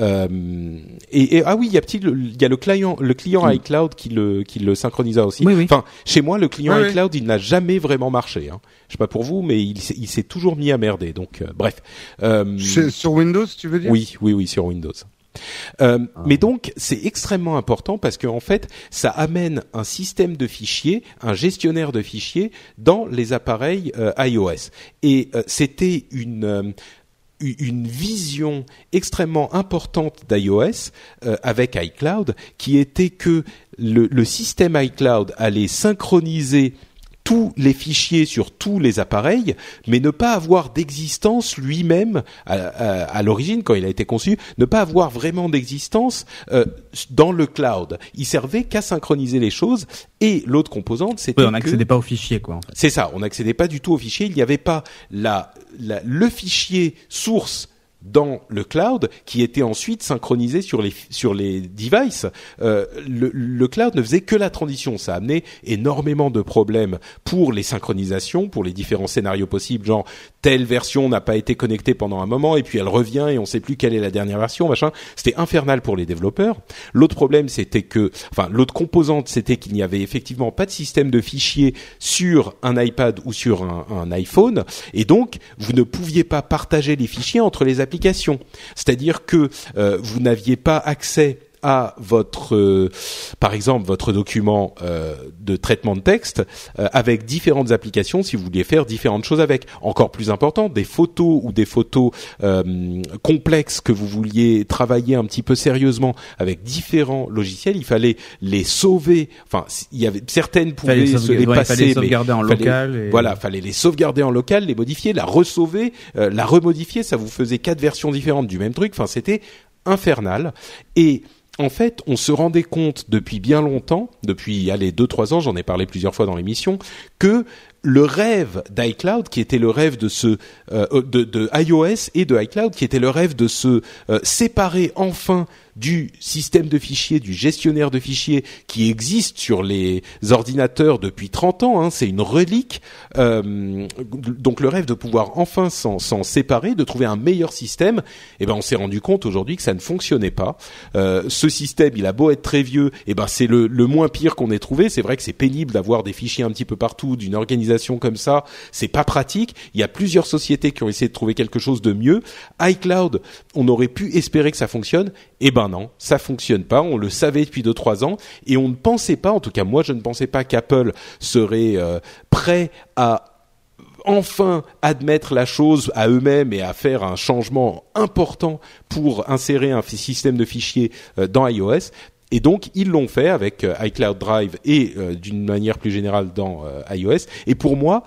Euh, et, et- ah oui, il y a petit, il y a le client, le client iCloud qui le qui le synchronisa aussi. Oui, oui. Enfin, chez moi, le client Oui, iCloud, il n'a jamais vraiment marché. Hein. Je sais pas pour vous, mais il, s'est- il s'est toujours mis à merder. Donc, euh, bref. Euh, sur Windows, tu veux dire? Oui, oui, oui, sur Windows. Euh, Mais donc, c'est extrêmement important parce qu'en en fait, ça amène un système de fichiers, un gestionnaire de fichiers dans les appareils euh, iOS. Et euh, c'était une vision extrêmement importante d'iOS avec iCloud, qui était que le, le système iCloud allait synchroniser tous les fichiers sur tous les appareils, mais ne pas avoir d'existence lui-même à, à- à l'origine quand il a été conçu, ne pas avoir vraiment d'existence euh, dans le cloud. Il servait qu'à synchroniser les choses. Et l'autre composante, c'était Oui, on n'accédait pas aux fichiers, quoi. en fait. c'est ça, on n'accédait pas du tout au fichier. Il n'y avait pas la, la- le fichier source dans le cloud qui était ensuite synchronisé sur les sur les devices. Euh, le, le cloud ne faisait que la transition. Ça a amené énormément de problèmes pour les synchronisations, pour les différents scénarios possibles. Genre telle version n'a pas été connectée pendant un moment et puis elle revient et on sait plus quelle est la dernière version. Machin. C'était infernal pour les développeurs. L'autre problème, c'était que, enfin, l'autre composante, c'était qu'il n'y avait effectivement pas de système de fichiers sur un iPad ou sur un, un iPhone, et donc vous ne pouviez pas partager les fichiers entre les. C'est-à-dire que euh, vous n'aviez pas accès à votre, euh, par exemple, votre document euh, de traitement de texte euh, avec différentes applications si vous vouliez faire différentes choses avec. Encore plus important, des photos ou des photos euh, complexes que vous vouliez travailler un petit peu sérieusement avec différents logiciels, il fallait les sauver. Enfin, il y avait certaines pouvaient se les ouais, passer, fallait mais sauvegarder en fallait- local. et- voilà, fallait les sauvegarder en local, les modifier, la resauver, euh, la remodifier. Ça vous faisait quatre versions différentes du même truc. Enfin, c'était infernal. Et en fait, on se rendait compte depuis bien longtemps, depuis allez deux trois ans, j'en ai parlé plusieurs fois dans l'émission, que le rêve d'iCloud, qui était le rêve de ce euh, de, iOS et de iCloud, qui était le rêve de se euh, séparer enfin du système de fichiers, du gestionnaire de fichiers qui existe sur les ordinateurs depuis 30 ans, hein, c'est une relique. Euh, donc le rêve de pouvoir enfin s'en s'en séparer, de trouver un meilleur système, eh ben on s'est rendu compte aujourd'hui que ça ne fonctionnait pas. Euh, ce système, il a beau être très vieux, eh ben c'est le, le moins pire qu'on ait trouvé. C'est vrai que c'est pénible d'avoir des fichiers un petit peu partout, d'une organisation comme ça. C'est pas pratique. Il y a plusieurs sociétés qui ont essayé de trouver quelque chose de mieux. iCloud, on aurait pu espérer que ça fonctionne. Eh ben non, ça fonctionne pas. On le savait depuis deux trois ans et on ne pensait pas, en tout cas moi je ne pensais pas qu'Apple serait euh, prêt à enfin admettre la chose à eux-mêmes et à faire un changement important pour insérer un système de fichiers euh, dans iOS. Et donc ils l'ont fait avec euh, iCloud Drive et d'une manière plus générale dans iOS. Et pour moi,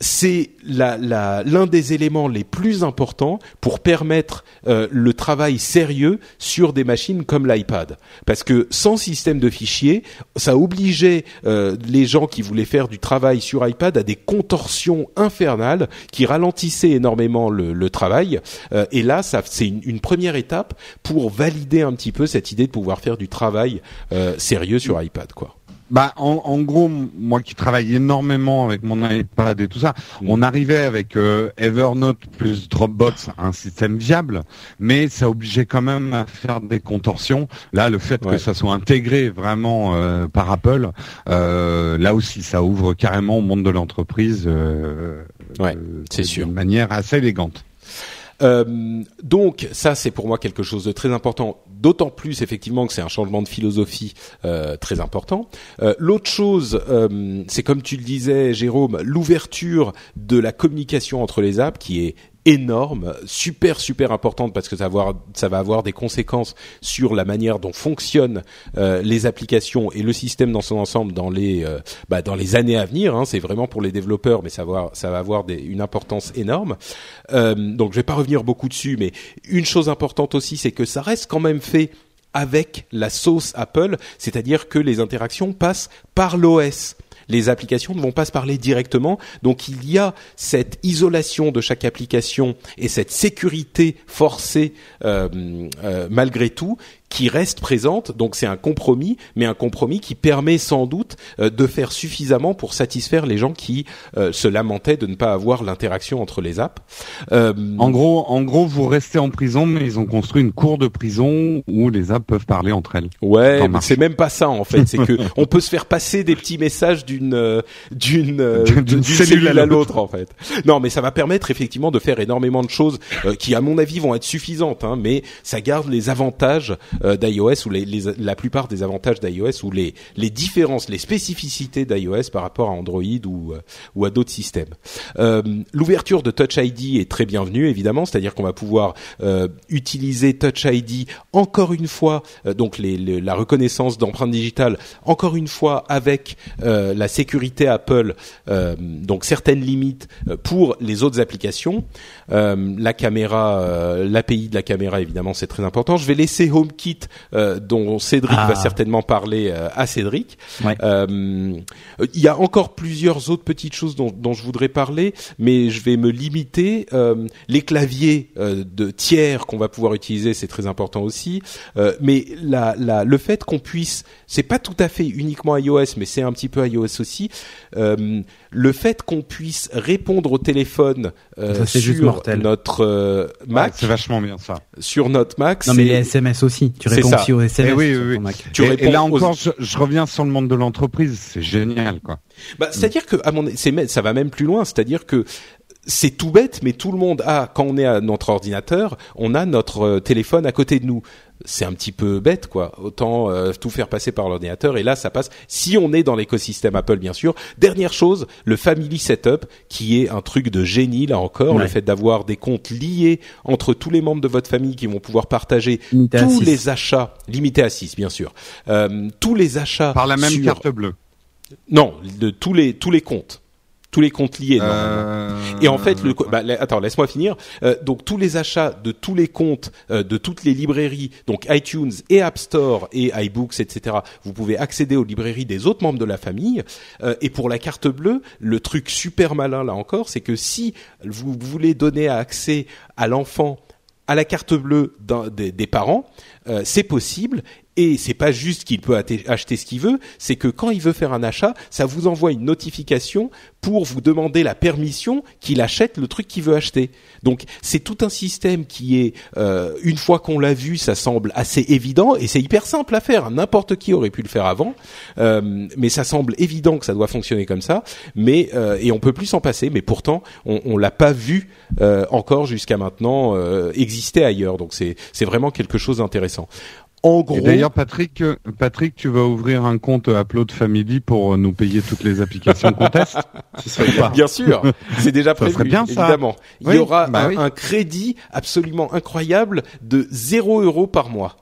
c'est l'un des éléments les plus importants pour permettre euh, le travail sérieux sur des machines comme l'iPad. Parce que sans système de fichiers, ça obligeait euh, les gens qui voulaient faire du travail sur iPad à des contorsions infernales qui ralentissaient énormément le, travail. Euh, et là, c'est une, une première étape pour valider un petit peu cette idée de pouvoir faire du travail euh, sérieux sur iPad, quoi. Bah, en, en gros, moi qui travaille énormément avec mon iPad et tout ça, Mm. on arrivait avec euh, Evernote plus Dropbox, un système viable, mais ça obligeait quand même à faire des contorsions. Là, le fait Ouais. que ça soit intégré vraiment euh, par Apple, euh, là aussi, ça ouvre carrément au monde de l'entreprise. euh, Ouais, euh, c'est de sûr. manière assez élégante. Euh, donc ça c'est pour moi quelque chose de très important, d'autant plus effectivement que c'est un changement de philosophie euh, très important. Euh, L'autre chose, euh, c'est comme tu le disais Jérôme, l'ouverture de la communication entre les apps qui est énorme, super super importante parce que ça va avoir, des conséquences sur la manière dont fonctionnent euh, les applications et le système dans son ensemble dans les euh, bah, dans les années à venir. Hein. C'est vraiment pour les développeurs, mais ça va avoir une importance énorme. Euh, donc je vais pas revenir beaucoup dessus, mais une chose importante aussi, c'est que ça reste quand même fait avec la sauce Apple, c'est-à-dire que les interactions passent par l'OS les applications ne vont pas se parler directement. Donc il y a cette isolation de chaque application et cette sécurité forcée euh, euh, malgré tout qui reste présente. Donc c'est un compromis, mais un compromis qui permet sans doute euh, de faire suffisamment pour satisfaire les gens qui euh, se lamentaient de ne pas avoir l'interaction entre les apps. Euh, en gros, en gros, vous restez en prison, mais ils ont construit une cour de prison où les apps peuvent parler entre elles. Ouais, mais c'est même pas ça en fait. C'est que on peut se faire passer des petits messages d'une d'une d'une cellule à l'autre en fait. Non, mais ça va permettre effectivement de faire énormément de choses qui, à mon avis, vont être suffisantes. Hein, mais ça garde les avantages euh, d'iOS ou les, la plupart des avantages d'iOS ou les, les différences, les spécificités d'iOS par rapport à Android ou, euh, ou à d'autres systèmes. Euh, L'ouverture de Touch ID est très bienvenue évidemment, c'est-à-dire qu'on va pouvoir utiliser Touch ID encore une fois, donc les, la reconnaissance d'empreintes digitales encore une fois avec la sécurité Apple, donc certaines limites pour les autres applications. la caméra, l'API de la caméra évidemment c'est très important. Je vais laisser HomeKit euh, dont Cédric va ah. certainement parler euh, à Cédric. Euh, il y a encore plusieurs autres petites choses dont, dont, je voudrais parler, mais je vais me limiter. les claviers de tiers qu'on va pouvoir utiliser, c'est très important aussi. mais la, la, le fait qu'on puisse, c'est pas tout à fait uniquement iOS, mais c'est un petit peu iOS aussi. Le fait qu'on puisse répondre au téléphone sur notre Mac, c'est vachement bien ça. Sur notre Mac, non mais les SMS aussi. Tu réponds aussi aux SMS. Et oui, oui, oui. Tu et, et, là encore, je, reviens sur le monde de l'entreprise. C'est génial, quoi. Bah, c'est-à-dire que à mon, ça va même plus loin. C'est-à-dire que c'est tout bête, mais tout le monde a, quand on est à notre ordinateur, on a notre euh, téléphone à côté de nous c'est un petit peu bête quoi. Autant euh, tout faire passer par l'ordinateur et là ça passe. Si on est dans l'écosystème Apple bien sûr. Dernière chose, le Family Setup qui est un truc de génie là encore, le fait d'avoir des comptes liés entre tous les membres de votre famille qui vont pouvoir partager tous les achats limités à 6 bien sûr. Euh, tous les achats par la même carte bleue. Non, de tous les tous les comptes tous les comptes liés. Euh... Et en fait, le, bah, attends, laisse-moi finir. Euh, donc tous les achats de tous les comptes euh, de toutes les librairies, donc iTunes et App Store et iBooks, etc. Vous pouvez accéder aux librairies des autres membres de la famille. Euh, et pour la carte bleue, le truc super malin là encore, c'est que si vous voulez donner accès à l'enfant à la carte bleue des, des, parents, euh, c'est possible et c'est pas juste qu'il peut acheter ce qu'il veut, c'est que quand il veut faire un achat, ça vous envoie une notification pour vous demander la permission qu'il achète le truc qu'il veut acheter. Donc c'est tout un système qui est, euh, une fois qu'on l'a vu, ça semble assez évident et c'est hyper simple à faire. N'importe qui aurait pu le faire avant, euh, mais ça semble évident que ça doit fonctionner comme ça. Mais euh, et on peut plus s'en passer, mais pourtant on, on l'a pas vu encore jusqu'à maintenant exister ailleurs. Donc c'est c'est vraiment quelque chose d'intéressant. En gros. d'ailleurs, Patrick, Patrick, tu vas ouvrir un compte Upload Family pour nous payer toutes les applications qu'on teste? Bien sûr, c'est déjà prévu. bien, évidemment. Il y aura bah un, crédit absolument incroyable de 0 euros par mois.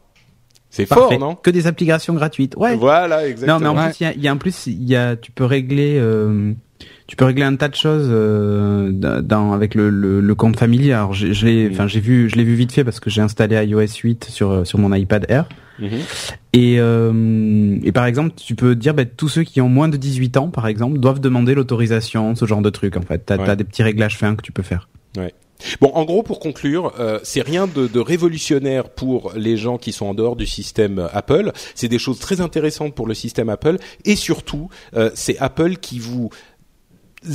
C'est fort, non? Que des applications gratuites. Ouais. Voilà, exactement. Non, mais en plus, il y a, en plus, il y a, tu peux régler. Euh, tu peux régler un tas de choses euh, dans, avec le, le, le, compte familier. Alors j'ai, enfin j'ai vu, je l'ai vu vite fait parce que j'ai installé iOS 8 sur sur mon iPad Air. Mhm. Et, euh, et par exemple, tu peux dire bah, tous ceux qui ont moins de 18 ans, par exemple, doivent demander l'autorisation, ce genre de truc. En fait, t'as as des petits réglages fins que tu peux faire. Ouais. Bon, en gros, pour conclure, euh, c'est rien de, de, révolutionnaire pour les gens qui sont en dehors du système Apple. C'est des choses très intéressantes pour le système Apple, et surtout, euh, c'est Apple qui vous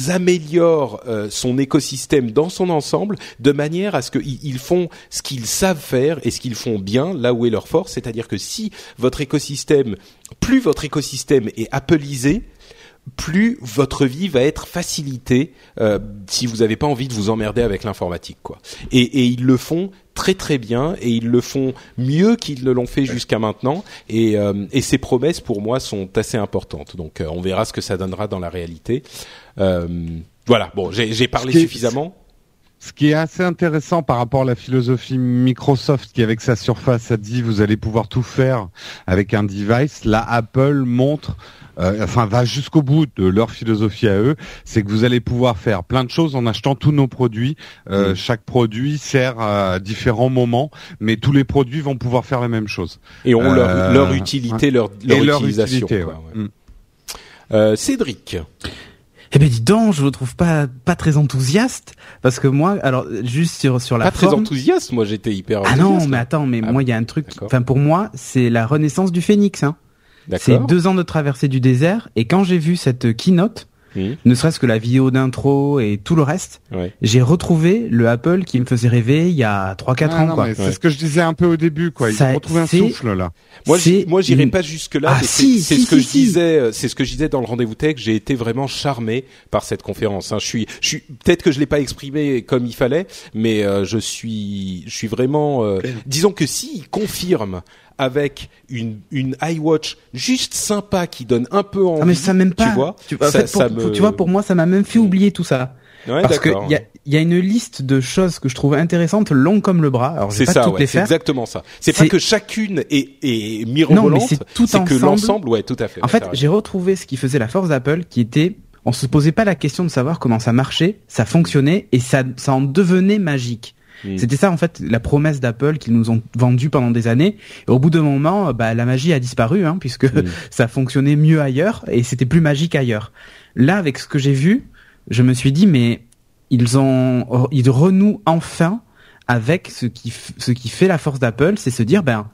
améliore euh, son écosystème dans son ensemble de manière à ce qu'ils font ce qu'ils savent faire et ce qu'ils font bien là où est leur force, c'est-à-dire que si votre écosystème, plus votre écosystème est appleisé, plus votre vie va être facilitée euh, si vous n'avez pas envie de vous emmerder avec l'informatique quoi. Et, et, ils le font très très bien et ils le font mieux qu'ils ne l'ont fait jusqu'à maintenant et, euh, et ces promesses pour moi sont assez importantes. Donc euh, on verra ce que ça donnera dans la réalité. Voilà, bon, j'ai parlé suffisamment. ce qui est assez intéressant par rapport à la philosophie Microsoft qui avec sa surface a dit vous allez pouvoir tout faire avec un device, là Apple montre euh, enfin va jusqu'au bout de leur philosophie à eux, c'est que vous allez pouvoir faire plein de choses en achetant tous nos produits. Euh, mm. Chaque produit sert à différents moments, mais tous les produits vont pouvoir faire la même chose. Et ont leur, leur, utilité, leur, leur utilisation. Mm. Cédric. Eh ben dis donc, je le trouve pas pas très enthousiaste parce que moi, alors juste sur sur la pas très enthousiaste, moi j'étais hyper. Enthousiaste. Ah non, mais attends, mais ah moi il y a un truc. Enfin pour moi, c'est la renaissance du phénix. Hein. C'est deux ans de traversée du désert et quand j'ai vu cette keynote, ne serait-ce que la vidéo d'intro et tout le reste, j'ai retrouvé le Apple qui me faisait rêver il y a 3-4 ah ans. C'est ce que je disais un peu au début, quoi. Ils ont retrouvé un souffle là. Moi, moi, j'irai pas jusque là. Ah, c'est ce que je disais. Euh, c'est ce que je disais dans le rendez-vous tech. J'ai été vraiment charmé par cette conférence. Hein. Je suis, je suis. Peut-être que je l'ai pas exprimé comme il fallait, mais euh, je suis, je suis vraiment. Euh, disons que s'il confirme avec une, une iWatch juste sympa qui donne un peu envie. Ah mais ça même pas. Tu vois, tu, pour, tu vois, pour moi, ça m'a même fait oublier tout ça. Ouais, Parce qu'il y a, y a une liste de choses que je trouve intéressantes, longues comme le bras. Alors, c'est ça, ouais, c'est exactement ça. C'est pas que chacune est, est mirobolante, c'est tout c'est que l'ensemble, ouais, tout à fait. En fait, j'ai retrouvé ce qui faisait la force d'Apple, qui était, on se posait pas la question de savoir comment ça marchait, ça fonctionnait et ça, ça en devenait magique. C'était ça en fait la promesse d'Apple qu'ils nous ont vendu pendant des années. Et au bout d'un moment, bah, la magie a disparu hein, puisque ça fonctionnait mieux ailleurs et c'était plus magique ailleurs. Là, avec ce que j'ai vu, je me suis dit mais ils ont ils renouent enfin avec ce qui ce qui fait la force d'Apple, c'est se dire ben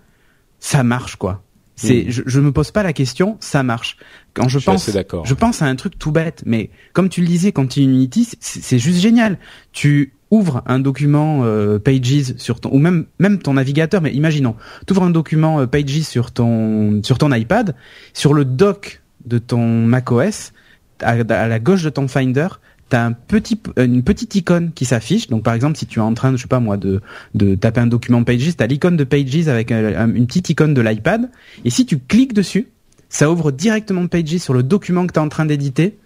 ça marche quoi. C'est, je, je me pose pas la question, ça marche. Quand je, pense, je pense à un truc tout bête, mais comme tu le disais, Continuity, c'est juste génial. Tu ouvres un document euh, Pages sur ton ou même même ton navigateur, mais imaginons, tu ouvres un document euh, Pages sur ton sur ton iPad, sur le dock de ton macOS, à, à la gauche de ton Finder, t'as un petit une petite icône qui s'affiche. Donc par exemple, si tu es en train, je sais pas moi, de de taper un document Pages, t'as l'icône de Pages avec une petite icône de l'iPad, et si tu cliques dessus, ça ouvre directement Pages sur le document que tu es en train d'éditer euh,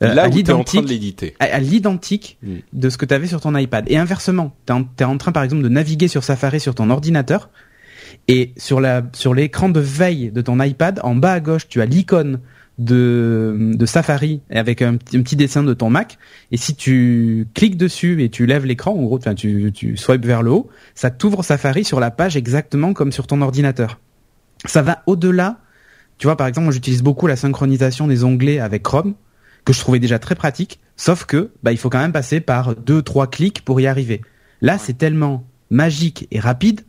Là à l'identique, à, l'identique mm. de ce que tu avais sur ton iPad. Et inversement, tu es, en train par exemple de naviguer sur Safari sur ton ordinateur et sur la sur l'écran de veille de ton iPad, en bas à gauche, tu as l'icône de, de Safari avec un, petit dessin de ton Mac. Et si tu cliques dessus et tu lèves l'écran, en gros, tu, tu swipes vers le haut, ça t'ouvre Safari sur la page exactement comme sur ton ordinateur. Ça va au-delà. Tu vois, par exemple, moi j'utilise beaucoup la synchronisation des onglets avec Chrome que je trouvais déjà très pratique, sauf que bah, il faut quand même passer par deux, trois clics pour y arriver. Là, c'est tellement magique et rapide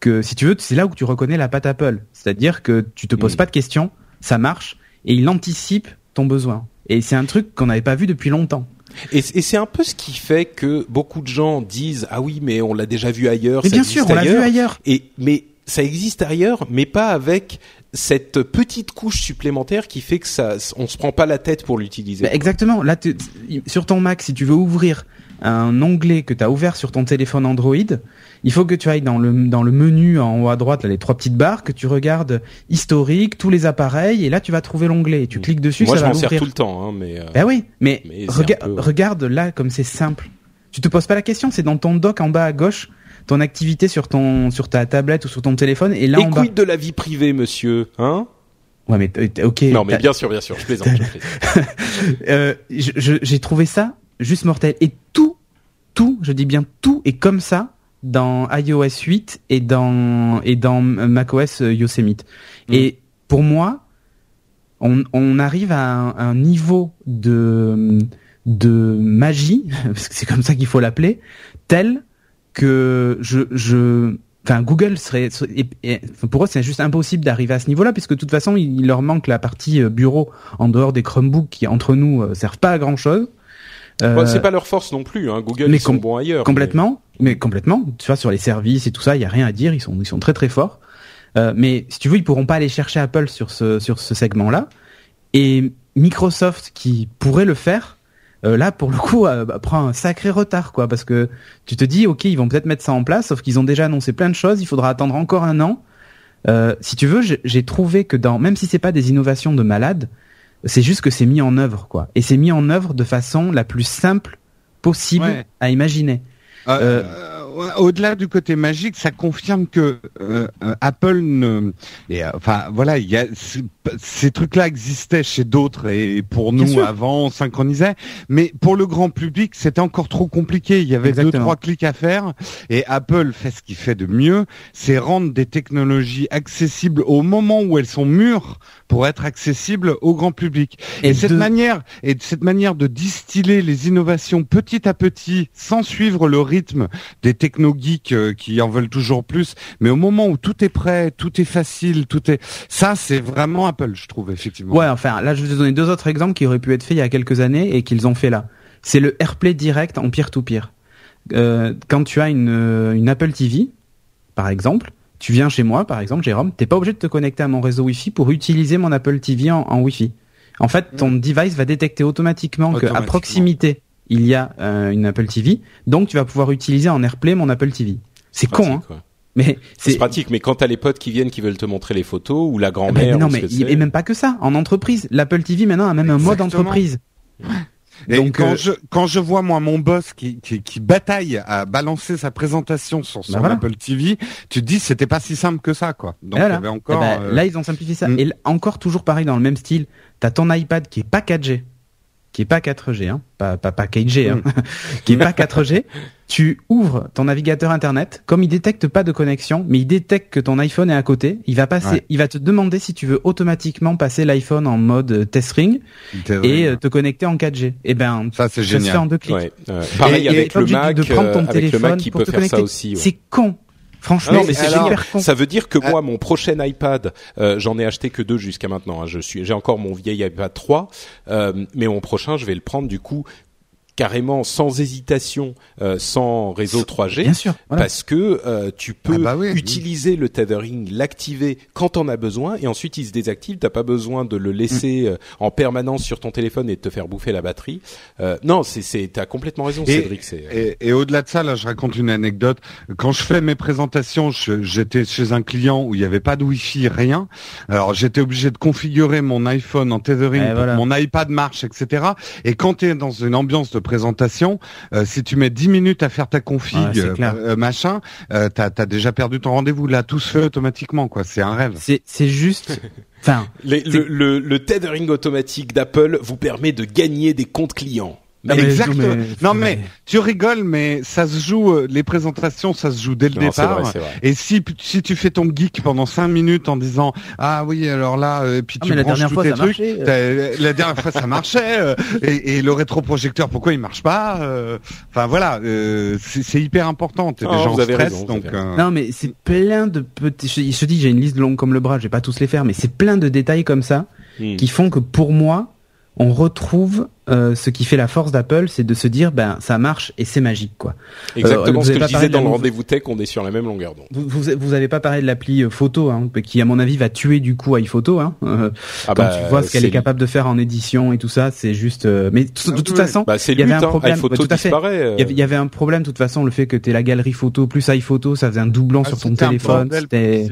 que si tu veux, c'est là où tu reconnais la patte Apple. C'est-à-dire que tu te poses pas de questions, ça marche, et il anticipe ton besoin. Et c'est un truc qu'on n'avait pas vu depuis longtemps. Et, c'est un peu ce qui fait que beaucoup de gens disent ah oui mais on l'a déjà vu ailleurs. Mais bien sûr, on l'a vu ailleurs. Et mais ça existe ailleurs, mais pas avec cette petite couche supplémentaire qui fait que ça, on se prend pas la tête pour l'utiliser. exactement. Là, sur ton Mac, si tu veux ouvrir un onglet que tu as ouvert sur ton téléphone Android, il faut que tu ailles dans le, dans le menu en haut à droite, là, les trois petites barres, que tu regardes historique, tous les appareils, et là tu vas trouver l'onglet. Et tu cliques dessus, Moi, ça je m'en sers tout le temps, hein, mais. Euh, ben oui, mais, regarde là comme c'est simple. Tu te poses pas la question, c'est dans ton dock en bas à gauche ton activité sur ton sur ta tablette ou sur ton téléphone et là et quid de la vie privée monsieur hein? Ouais mais euh, ok. Non mais bien sûr bien sûr je plaisante. euh, j'ai trouvé ça juste mortel et tout tout je dis bien tout est comme ça dans iOS 8 et dans et dans macOS euh, Yosemite. Mm. Et pour moi, on, on arrive à un, un, niveau de de magie, parce que c'est comme ça qu'il faut l'appeler, tel que je, je enfin Google serait, pour eux c'est juste impossible d'arriver à ce niveau-là puisque de toute façon il, leur manque la partie euh, bureau en dehors des Chromebooks qui entre nous euh, servent pas à grand chose. Euh, c'est pas leur force non plus. Hein. Google mais ils sont bons ailleurs. Complètement, mais... complètement. Tu vois sur les services et tout ça, il y a rien à dire. Ils sont ils sont très très forts. Euh, mais si tu veux, ils pourront pas aller chercher Apple sur ce sur ce segment-là. Et Microsoft qui pourrait le faire, euh, là pour le coup euh, bah, prend un sacré retard quoi parce que tu te dis ok ils vont peut-être mettre ça en place sauf qu'ils ont déjà annoncé plein de choses il faudra attendre encore un an. Euh, si tu veux j'ai trouvé que dans même si c'est pas des innovations de malade c'est juste que c'est mis en œuvre quoi. Et c'est mis en œuvre de façon la plus simple possible à imaginer. Euh, au-delà du côté magique, ça confirme que euh, euh, Apple ne, et, euh, enfin voilà, il y a ces trucs-là existaient chez d'autres et pour nous avant on synchronisait, mais pour le grand public c'était encore trop compliqué. Il y avait deux trois clics à faire et Apple fait ce qu'il fait de mieux, c'est rendre des technologies accessibles au moment où elles sont mûres pour être accessibles au grand public. Et, cette manière et cette manière de distiller les innovations petit à petit sans suivre le rythme des techno-geeks euh, qui en veulent toujours plus, mais au moment où tout est prêt, tout est facile, tout est ça, c'est vraiment Apple, je trouve effectivement. Ouais, enfin là, je vais vous donner deux autres exemples qui auraient pu être faits il y a quelques années et qu'ils ont fait là. C'est le AirPlay direct en peer-to-peer. Euh, quand tu as une, euh, une Apple TV, par exemple, tu viens chez moi, par exemple, Jérôme, t'es pas obligé de te connecter à mon réseau Wi-Fi pour utiliser mon Apple TV en, en Wi-Fi. En fait, ton mm. device va détecter automatiquement, qu'à proximité, il y a euh, une Apple TV, donc tu vas pouvoir utiliser en AirPlay mon Apple TV. C'est con, hein mais c'est pratique. Mais quand t'as les potes qui viennent, qui veulent te montrer les photos ou la grand-mère, non, mais et même pas que ça. En entreprise, l'Apple TV maintenant a même un mode entreprise. Et Donc quand euh, je quand je vois moi mon boss qui, qui, qui bataille à balancer sa présentation sur son bah Apple TV, tu te dis c'était pas si simple que ça quoi. Donc il y avait encore eh ben, euh, là ils ont simplifié ça mm. et encore toujours pareil dans le même style. T'as ton iPad qui est pas 4G, qui est pas 4G, hein, pas pas pas 4G, hein, mm. qui est pas 4G. Tu ouvres ton navigateur internet, comme il détecte pas de connexion, mais il détecte que ton iPhone est à côté, il va passer, il va te demander si tu veux automatiquement passer l'iPhone en mode test ring et euh, te connecter en 4G. Et eh ben ça c'est génial. se fait en deux clics. Pareil avec, le Mac, de prendre ton téléphone qui peut faire ça aussi. C'est con. Franchement, non, mais c'est génial. Ça veut dire que moi, ah. mon prochain iPad, euh, j'en ai acheté que deux jusqu'à maintenant. Hein. Je suis, j'ai encore mon vieil iPad 3, euh, mais mon prochain, je vais le prendre du coup carrément sans hésitation, euh, sans réseau 3G, Bien sûr, parce que euh, tu peux ah bah utiliser le tethering, l'activer quand on a besoin, et ensuite il se désactive. T'as pas besoin de le laisser mm. euh, en permanence sur ton téléphone et de te faire bouffer la batterie. non, c'est, c'est, t'as complètement raison, Cédric. Et, et, au-delà de ça, là, je raconte une anecdote. Quand je fais mes présentations, j'étais chez un client où il n'y avait pas de Wi-Fi, rien. Alors j'étais obligé de configurer mon iPhone en tethering, pour que mon iPad marche, etc. Et quand tu es dans une ambiance de présentation, euh, si tu mets 10 minutes à faire ta config, euh, euh, machin, t'as as déjà perdu ton rendez-vous. Là, tout se fait automatiquement, quoi. C'est un rêve. C'est juste. Enfin, le, le, le tethering automatique d'Apple vous permet de gagner des comptes clients. Mais Exactement. non mais tu rigoles, mais ça se joue. Euh, les présentations, ça se joue dès le départ. Et si si tu fais ton geek pendant cinq minutes en disant ah oui alors là euh, et puis ah, tu branches tous tes trucs. Euh. La dernière fois ça marchait et, et, le rétroprojecteur pourquoi il marche pas Enfin voilà, c'est hyper important. T'es déjà en stress donc. Non mais c'est plein de petits. Je, te dis j'ai une liste longue comme le bras, je vais pas tous les faire, mais c'est plein de détails comme ça hmm. qui font que pour moi on retrouve euh, ce qui fait la force d'Apple, c'est de se dire ben ça marche et c'est magique quoi. Exactement euh, ce que je disais dans le rendez-vous tech, on est sur la même longueur d'onde. Vous, vous, avez pas parlé de l'appli euh, photo hein, qui à mon avis va tuer du coup iPhoto hein. Euh, ah quand bah, tu vois ce qu'elle est capable de faire en édition et tout ça, c'est juste mais de ah toute façon, bah, il y avait un problème tout à fait. Il y avait un problème de toute façon le fait que tu la galerie photo plus iPhoto, ça faisait un doublon ah, sur ton téléphone, c'était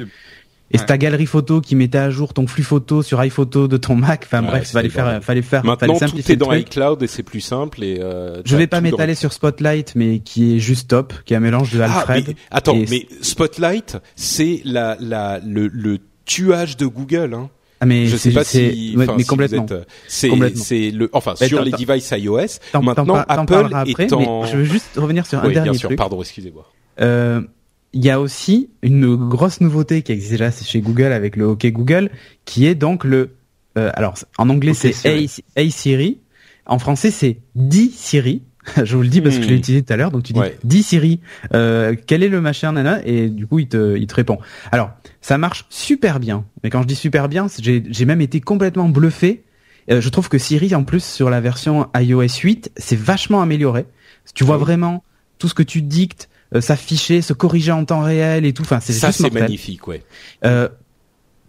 et c'est ta galerie photo qui mettait à jour ton flux photo sur iPhoto de ton Mac. Enfin bref, fallait faire, fallait faire. Maintenant tout est dans iCloud et c'est plus simple. Et euh, je vais pas m'étaler sur Spotlight, mais qui est juste top, qui est un mélange de ah, Alfred. mais, attends, mais Spotlight, c'est la, la, le, le tuage de Google. Hein. Ah mais je sais pas si, mais complètement. Euh, c'est c'est le enfin sur les devices iOS. Maintenant Apple est en. je veux juste revenir sur un oui, dernier bien sûr, Pardon, excusez-moi. Euh, il y a aussi une grosse nouveauté qui existe déjà chez Google avec le OK Google, qui est donc le, euh, alors en anglais c'est hey, Siri, en français c'est Dis Siri. je vous le dis parce que je l'ai hmm. utilisé tout à l'heure. Donc tu dis Dis Siri, euh, quel est le machin nana? Et du coup il te il te répond. Alors ça marche super bien, mais quand je dis super bien, j'ai même été complètement bluffé. Euh, je trouve que Siri en plus sur la version iOS 8 c'est vachement amélioré. Tu vois vraiment tout ce que tu dictes s'afficher, se corriger en temps réel et tout. Enfin, c'est ça, c'est magnifique, ouais. Euh,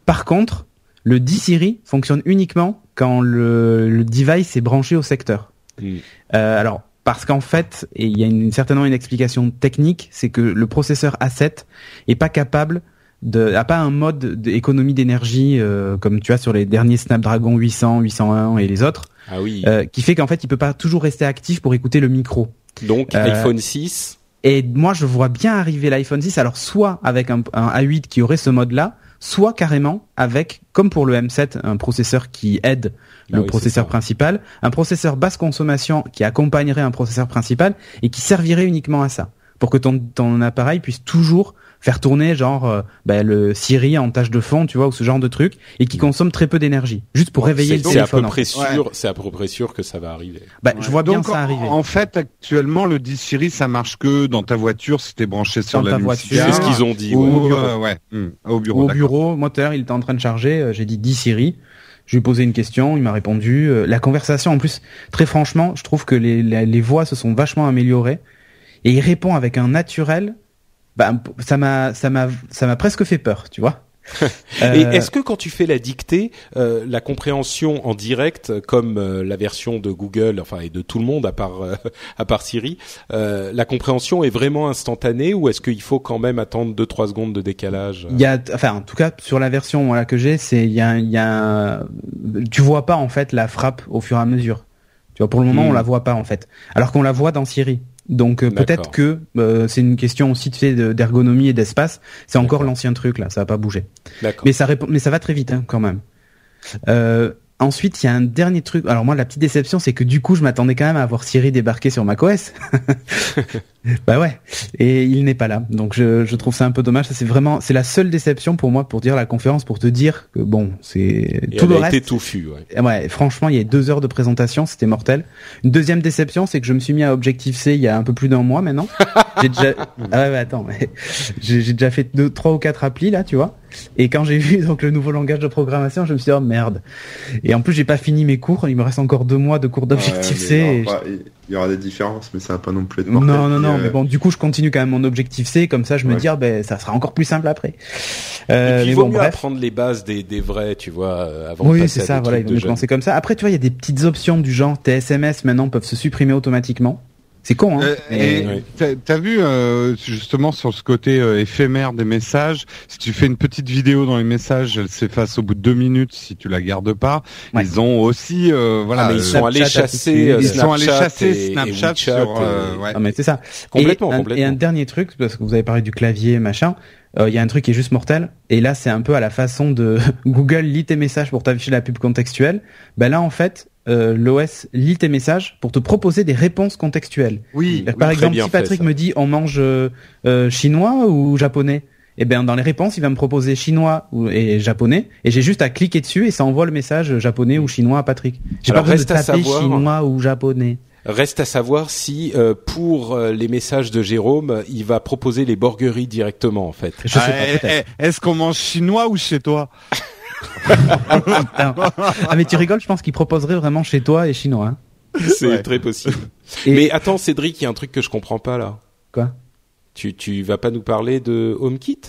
par contre, le D-Siri fonctionne uniquement quand le, le, device est branché au secteur. Mm. Euh, alors, parce qu'en fait, et il y a une, certainement une explication technique, c'est que le processeur A7 est pas capable de, a pas un mode d'économie d'énergie euh, comme tu as sur les derniers Snapdragon 800, 801 et les autres, ah oui. euh, qui fait qu'en fait il peut pas toujours rester actif pour écouter le micro. Donc euh, iPhone 6 Et moi, je vois bien arriver l'iPhone 6, alors soit avec un, un A8 qui aurait ce mode-là, soit carrément avec, comme pour le M7, un processeur qui aide Ah le oui, processeur principal, un processeur basse consommation qui accompagnerait un processeur principal et qui servirait uniquement à ça, pour que ton, ton appareil puisse toujours faire tourner genre euh, bah, le Siri en tâche de fond, tu vois, ou ce genre de truc, et qui consomme très peu d'énergie, juste pour réveiller le C'est c'est à téléphone. peu près sûr, c'est à peu près sûr que ça va arriver. Bah, je vois bien Donc, ça en- arriver. En fait, actuellement, le 10 Siri, ça marche que dans ta voiture si t'es branché sur Dans la voiture. C'est ce qu'ils ont dit. Ou, ouais. au bureau. euh, ouais, au bureau. au bureau, moteur, il était en train de charger, euh, j'ai dit 10 Siri. Je lui ai posé une question, il m'a répondu. Euh, La conversation, en plus, très franchement, je trouve que les, les, les voix se sont vachement améliorées. Et il répond avec un naturel. Bah, ça m'a, ça m'a, ça m'a presque fait peur, tu vois. Et Euh, est-ce que quand tu fais la dictée, euh, la compréhension en direct, comme euh, la version de Google, enfin et de tout le monde à part euh, à part Siri, la compréhension est vraiment instantanée ou est-ce qu'il faut quand même attendre deux trois secondes de décalage Il y a, enfin, en tout cas, sur la version voilà, que j'ai, c'est, il y a, il y a, tu vois pas en fait la frappe au fur et à mesure. Tu vois, pour le moment, Hmm. on la voit pas en fait, alors qu'on la voit dans Siri. Donc euh, peut-être que euh, c'est une question aussi de- d'ergonomie et d'espace. C'est encore l'ancien truc là, ça va pas bouger. Mais ça répond, mais ça va très vite hein, quand même. Euh, ensuite, il y a un dernier truc. Alors moi, la petite déception, c'est que du coup, je m'attendais quand même à voir Siri débarquer sur macOS. bah ouais. Et il n'est pas là. Donc je, je trouve ça un peu dommage. Ça c'est vraiment, c'est la seule déception pour moi pour dire la conférence, pour te dire que bon, c'est tout elle le a reste. été touffue. Ouais. Ouais, franchement, il y a deux heures de présentation, c'était mortel. Une deuxième déception, c'est que je me suis mis à Objective C il y a un peu plus d'un mois maintenant. j'ai déjà, ah ouais, mais attends, mais j'ai déjà fait deux, trois ou quatre applis là, tu vois. Et quand j'ai vu donc le nouveau langage de programmation, je me suis dit oh merde. Et en plus, j'ai pas fini mes cours. Il me reste encore deux mois de cours d'Objective Ouais, C. et Il y aura des différences, mais ça va pas non plus être non, mortel. non, non, Puis, mais euh, bon, du coup, je continue quand même mon Objective C, comme ça, je me Ouais. dis, ben, ça sera encore plus simple après. Euh, Et puis il vaut bon, mieux bref. apprendre les bases des, des vrais, tu vois, euh, avant de Oui, passer c'est à ça, des voilà, ils vont commencer comme ça. Après, tu vois, il y a des petites options du genre, tes SMS maintenant peuvent se supprimer automatiquement. C'est con, hein. Euh, mais- et t'as- t'as vu euh, justement sur ce côté euh, éphémère des messages, si tu fais une petite vidéo dans les messages, elle s'efface au bout de deux minutes si tu la gardes pas. Ouais. Ils ont aussi euh, voilà, Ah, mais ils euh, sont allés chasser euh, ils sont allés Snapchat chasser et- et Snapchat WeChat sur euh, et- ouais. Ah, mais c'est ça. Complètement, et, un, complètement. et un dernier truc, parce que vous avez parlé du clavier, machin. euh, Il y a un truc qui est juste mortel. Et là, c'est un peu à la façon de Google lit tes messages pour t'afficher la pub contextuelle. Ben là, en fait, euh, l'OS lit tes messages pour te proposer des réponses contextuelles. Oui, C'est-à-dire, Par très exemple, si Patrick me dit on mange euh, euh, chinois ou japonais, eh bien dans les réponses, il va me proposer chinois ou, et japonais, et j'ai juste à cliquer dessus et ça envoie le message japonais ou chinois à Patrick. J'ai pas besoin de reste à taper savoir- chinois ou japonais. Reste à savoir si euh, pour euh, les messages de Jérôme, il va proposer les borgueries directement en fait. Je sais Ah, pas, eh, peut-être. eh, Est-ce qu'on mange chinois ou chez toi? Ah mais tu rigoles, je pense qu'il proposerait vraiment chez toi et chinois. hein. C'est Ouais. très possible. Et- Mais attends, Cédric, il y a un truc que je comprends pas là. Quoi? Tu tu vas pas nous parler de HomeKit?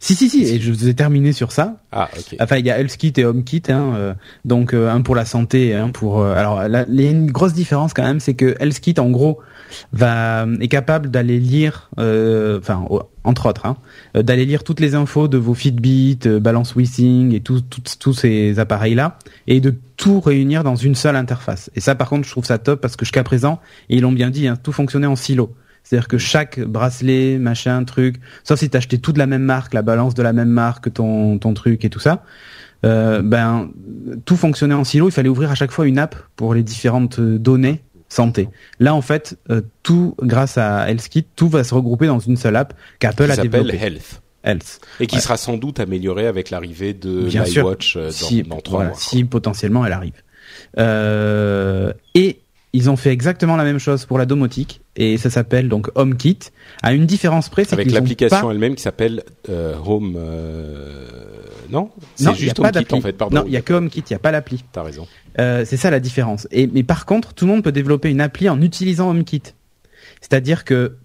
Si si si, et je vous ai terminé sur ça. Ah ok. Enfin, il y a HealthKit et HomeKit, hein, euh, donc euh, un pour la santé, un pour. euh, alors, là, il y a une grosse différence quand même, c'est que HealthKit, en gros, va est capable d'aller lire, euh, enfin, entre autres, hein, euh, d'aller lire toutes les infos de vos Fitbit, euh, Balance Withing et tout- tout- tous ces appareils-là, et de tout réunir dans une seule interface. Et ça, par contre, je trouve ça top parce que jusqu'à présent, et ils l'ont bien dit, hein, tout fonctionnait en silo. C'est-à-dire que chaque bracelet, machin, truc, sauf si t'achetais tout de la même marque, la balance de la même marque, ton, ton truc et tout ça, euh, ben tout fonctionnait en silo. Il fallait ouvrir à chaque fois une app pour les différentes euh, données santé. Là, en fait, euh, tout grâce à HealthKit, tout va se regrouper dans une seule app qu'Apple Qui a s'appelle développée. Health Health. et qui Ouais. sera sans doute améliorée avec l'arrivée de l'iWatch euh, dans, si, dans trois voilà, mois. si potentiellement elle arrive. Euh, et ils ont fait exactement la même chose pour la domotique et ça s'appelle donc HomeKit. À une différence près, c'est Avec l'application pas- elle-même qui s'appelle euh, Home. euh, Non, c'est juste HomeKit en fait. Pardon. Non, il y a que HomeKit, il y a pas l'appli. T'as raison. Euh, c'est ça la différence. Et mais par contre, tout le monde peut développer une appli en utilisant HomeKit. C'est-à-dire que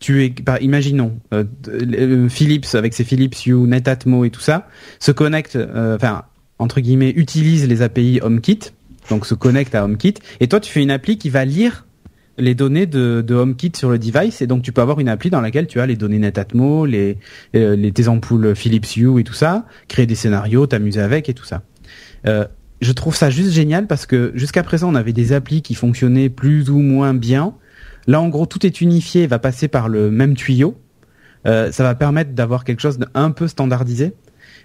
tu es, par, imaginons, euh, euh, Philips avec ses Philips Hue, Netatmo et tout ça, se connecte, euh, enfin entre guillemets, utilise les API HomeKit, donc se connecte à HomeKit, et toi tu fais une appli qui va lire les données de, de HomeKit sur le device, et donc tu peux avoir une appli dans laquelle tu as les données Netatmo, les, euh, les tes ampoules Philips Hue et tout ça, créer des scénarios, t'amuser avec et tout ça. Euh, je trouve ça juste génial parce que jusqu'à présent on avait des applis qui fonctionnaient plus ou moins bien Là, en gros, tout est unifié, va passer par le même tuyau. Euh, ça va permettre d'avoir quelque chose d'un peu standardisé.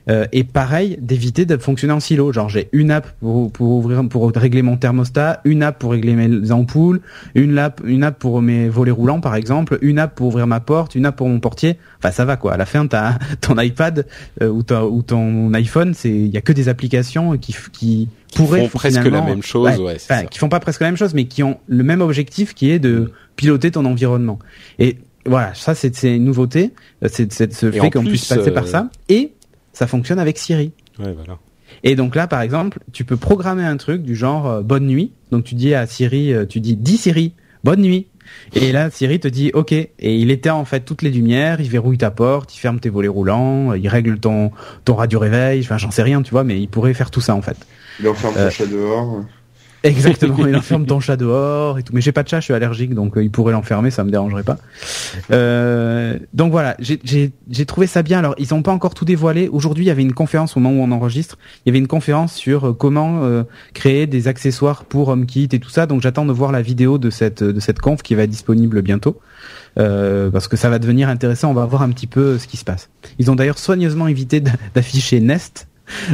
Euh, et pareil, d'éviter de fonctionner en silo. Genre, j'ai une app pour, pour ouvrir, pour régler mon thermostat, une app pour régler mes ampoules, une app, une app pour mes volets roulants, par exemple, une app pour ouvrir ma porte, une app pour mon portier. Enfin, ça va quoi. À la fin, t'as ton iPad euh, ou, ou ton iPhone, c'est, il y a que des applications qui, qui, pourraient font presque la même chose, ouais, ouais qui font pas presque la même chose, mais qui ont le même objectif, qui est de piloter ton environnement. Et voilà, ça c'est une nouveauté, c'est ce fait qu'on puisse passer par ça. Et ça fonctionne avec Siri. Ouais, voilà. Et donc là, par exemple, tu peux programmer un truc du genre euh, bonne nuit. Donc tu dis à Siri, euh, tu dis dis Siri, bonne nuit. Et là, Siri te dit OK. Et il éteint en fait toutes les lumières, il verrouille ta porte, il ferme tes volets roulants, il règle ton ton radio réveil. Enfin, j'en sais rien, tu vois, mais il pourrait faire tout ça en fait. Il enferme ton euh, chat dehors. Exactement, il enferme ton chat dehors et tout. Mais j'ai pas de chat, je suis allergique, donc euh, il pourrait l'enfermer, ça me dérangerait pas. Euh, donc voilà, j'ai trouvé ça bien. Alors ils ont pas encore tout dévoilé. Aujourd'hui, il y avait une conférence au moment où on enregistre. Il y avait une conférence sur euh, comment euh, créer des accessoires pour HomeKit et tout ça. Donc j'attends de voir la vidéo de cette de cette conf qui va être disponible bientôt. Euh, parce que ça va devenir intéressant, on va voir un petit peu ce qui se passe. Ils ont d'ailleurs soigneusement évité d'afficher Nest,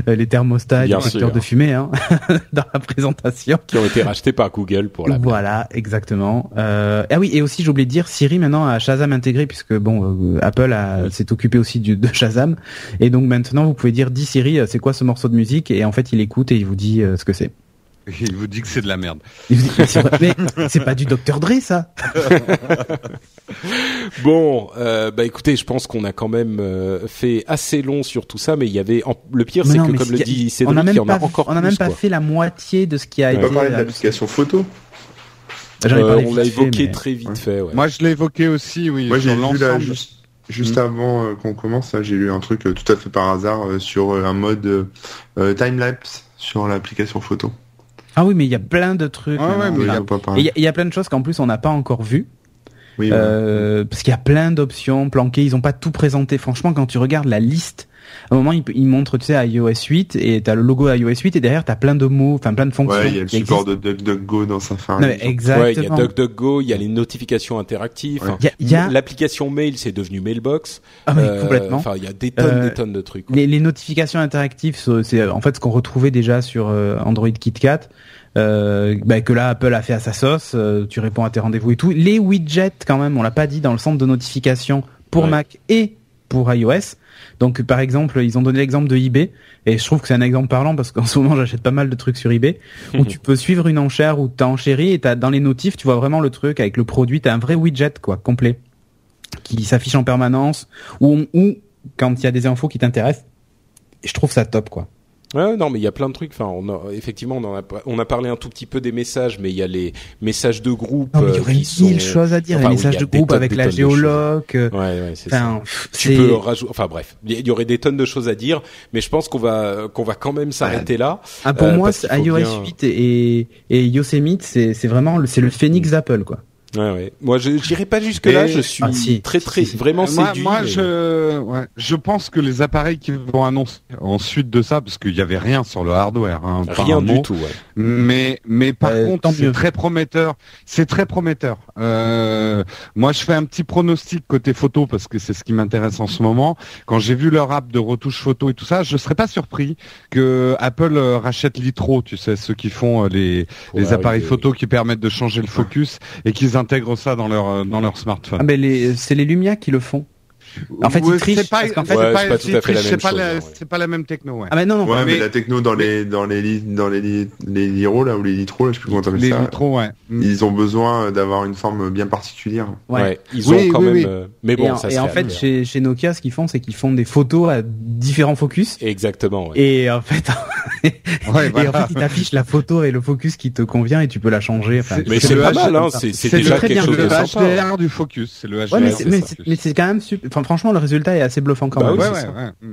les thermostats, les facteurs de fumée hein, dans la présentation. Qui ont été rachetés par Google pour la. Voilà, exactement. Euh, ah oui, et aussi j'ai oublié de dire, Siri maintenant a Shazam intégré puisque bon, euh, Apple s'est occupé aussi du, de Shazam, et donc maintenant vous pouvez dire, dis Siri, c'est quoi ce morceau de musique, et en fait il écoute et il vous dit ce que c'est. Il vous dit que c'est de la merde. c'est pas du Dr Dre ça. bon, euh, bah écoutez, je pense qu'on a quand même euh, fait assez long sur tout ça, mais il y avait le pire, c'est que comme le dit Cédric, il en a encore On a même pas fait la moitié de ce qui a été. On va parler de l'application photo. Euh, on l'a évoqué très vite fait. Ouais. Moi, je l'ai évoqué aussi, oui. Moi, j'ai vu là, juste, juste hmm. avant qu'on commence, j'ai lu un truc tout à fait par hasard sur un mode time lapse sur l'application photo. Ah oui, mais il y a plein de trucs. il y, a plein de choses qu'en plus on n'a pas encore vu. Oui, euh, parce qu'il y a plein d'options planquées. Ils ont pas tout présenté. Franchement, quand tu regardes la liste à un moment, il, il montre, tu sais, iOS 8 et t'as le logo iOS 8 et derrière t'as plein de mots, enfin plein de fonctions. Ouais, il y a le support de DuckDuckGo dans sa fin. exactement. Ouais, il y a DuckDuckGo, il y a les notifications interactives. Il y a, l'application mail, c'est devenu Mailbox. Ah mais euh, complètement. Enfin, il y a des tonnes, des euh, tonnes de trucs. Les, les, notifications interactives, c'est en fait ce qu'on retrouvait déjà sur Android KitKat. Euh, bah, que là Apple a fait à sa sauce, tu réponds à tes rendez-vous et tout. Les widgets quand même, on l'a pas dit dans le centre de notification pour Mac et pour iOS. Donc par exemple, ils ont donné l'exemple de eBay et je trouve que c'est un exemple parlant parce qu'en ce moment j'achète pas mal de trucs sur eBay où tu peux suivre une enchère où t'as enchéri et t'as dans les notifs tu vois vraiment le truc avec le produit, t'as un vrai widget quoi complet qui s'affiche en permanence ou, ou quand il y a des infos qui t'intéressent. Je trouve ça top quoi. Ouais, non, mais il y a plein de trucs. Enfin, on a, effectivement, on, a, on a parlé un tout petit peu des messages, mais il y a les messages de groupe. Non, il y aurait euh, mille choses à dire. les messages de groupe avec la géologue. Ouais, ouais, c'est ça. Tu peux rajouter. Enfin bref, il y aurait des tonnes de choses à dire, mais je pense qu'on va qu'on va quand même s'arrêter là. Ah, pour euh, moi, iOS 8 et, et Yosemite, c'est c'est vraiment c'est le phénix d'Apple, quoi. Ouais, ouais. Moi, je n'irai pas jusque là. Je suis ah, très, très, vraiment séduit. Moi, je, ouais, je pense que les appareils qui vont annoncer ensuite de ça, parce qu'il y avait rien sur le hardware, hein, rien du tout. Ouais. Mais, mais par contre, c'est très prometteur. C'est très prometteur. Euh, moi, je fais un petit pronostic côté photo parce que c'est ce qui m'intéresse en ce moment. Quand j'ai vu leur app de retouche photo et tout ça, je serais pas surpris que Apple euh, rachète Litro, tu sais, ceux qui font euh, les, les appareils photo qui permettent de changer le focus et qu'ils intègrent ça dans leur euh, dans leur smartphone. Ah ben les c'est les Lumia qui le font. En fait, ils trichent. C'est pas, en fait, ouais, c'est pas, tout à fait la même chose. Hein, c'est pas la même techno, ouais. Ah, mais non, non. Ouais, mais, la techno dans les, dans les, dans les, les Liro, là, ou les Litro, là, je sais plus comment t'appelles ça. Les Litro, ouais. Ils ont besoin d'avoir une forme bien particulière. Ouais. ils ont quand même, euh, mais bon, et ça Et en fait, chez, chez Nokia, ce qu'ils font, c'est qu'ils font des photos à différents focus. Exactement, ouais. Et en fait, ouais, et en fait, ils t'affichent la photo et le focus qui te convient et tu peux la changer. Enfin, mais c'est pas mal, hein. C'est déjà quelque chose de sympa. C'est le HDR du focus. C'est le HDR. Mais c'est quand même super. Enfin, franchement, le résultat est assez bluffant quand bah même. Ouais, ouais, ouais.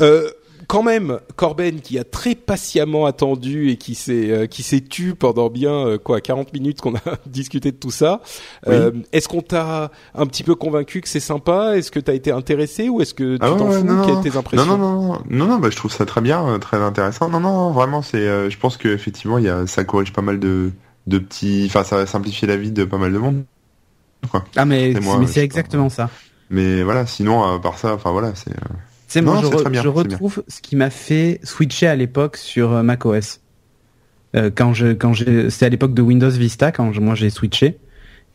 Euh, quand même, Corben qui a très patiemment attendu et qui s'est euh, qui s'est tu pendant bien euh, quoi 40 minutes qu'on a discuté de tout ça. Euh, est-ce qu'on t'a un petit peu convaincu que c'est sympa? Est-ce que t'as été intéressé ou est-ce que tu ah t'en fous Quelles tes impressions Non non non non non, bah, je trouve ça très bien, très intéressant. Non non, vraiment c'est je pense que effectivement il y a ça corrige pas mal de de petits enfin ça va simplifier la vie de pas mal de monde. quoi. Ah mais moi, mais c'est exactement ça. Mais voilà, sinon, à part ça, enfin voilà, c'est. Tu sais, moi, je, re- bien, je retrouve ce qui m'a fait switcher à l'époque sur euh, macOS. Euh, quand je, quand j'ai, c'était à l'époque de Windows Vista quand je- moi j'ai switché.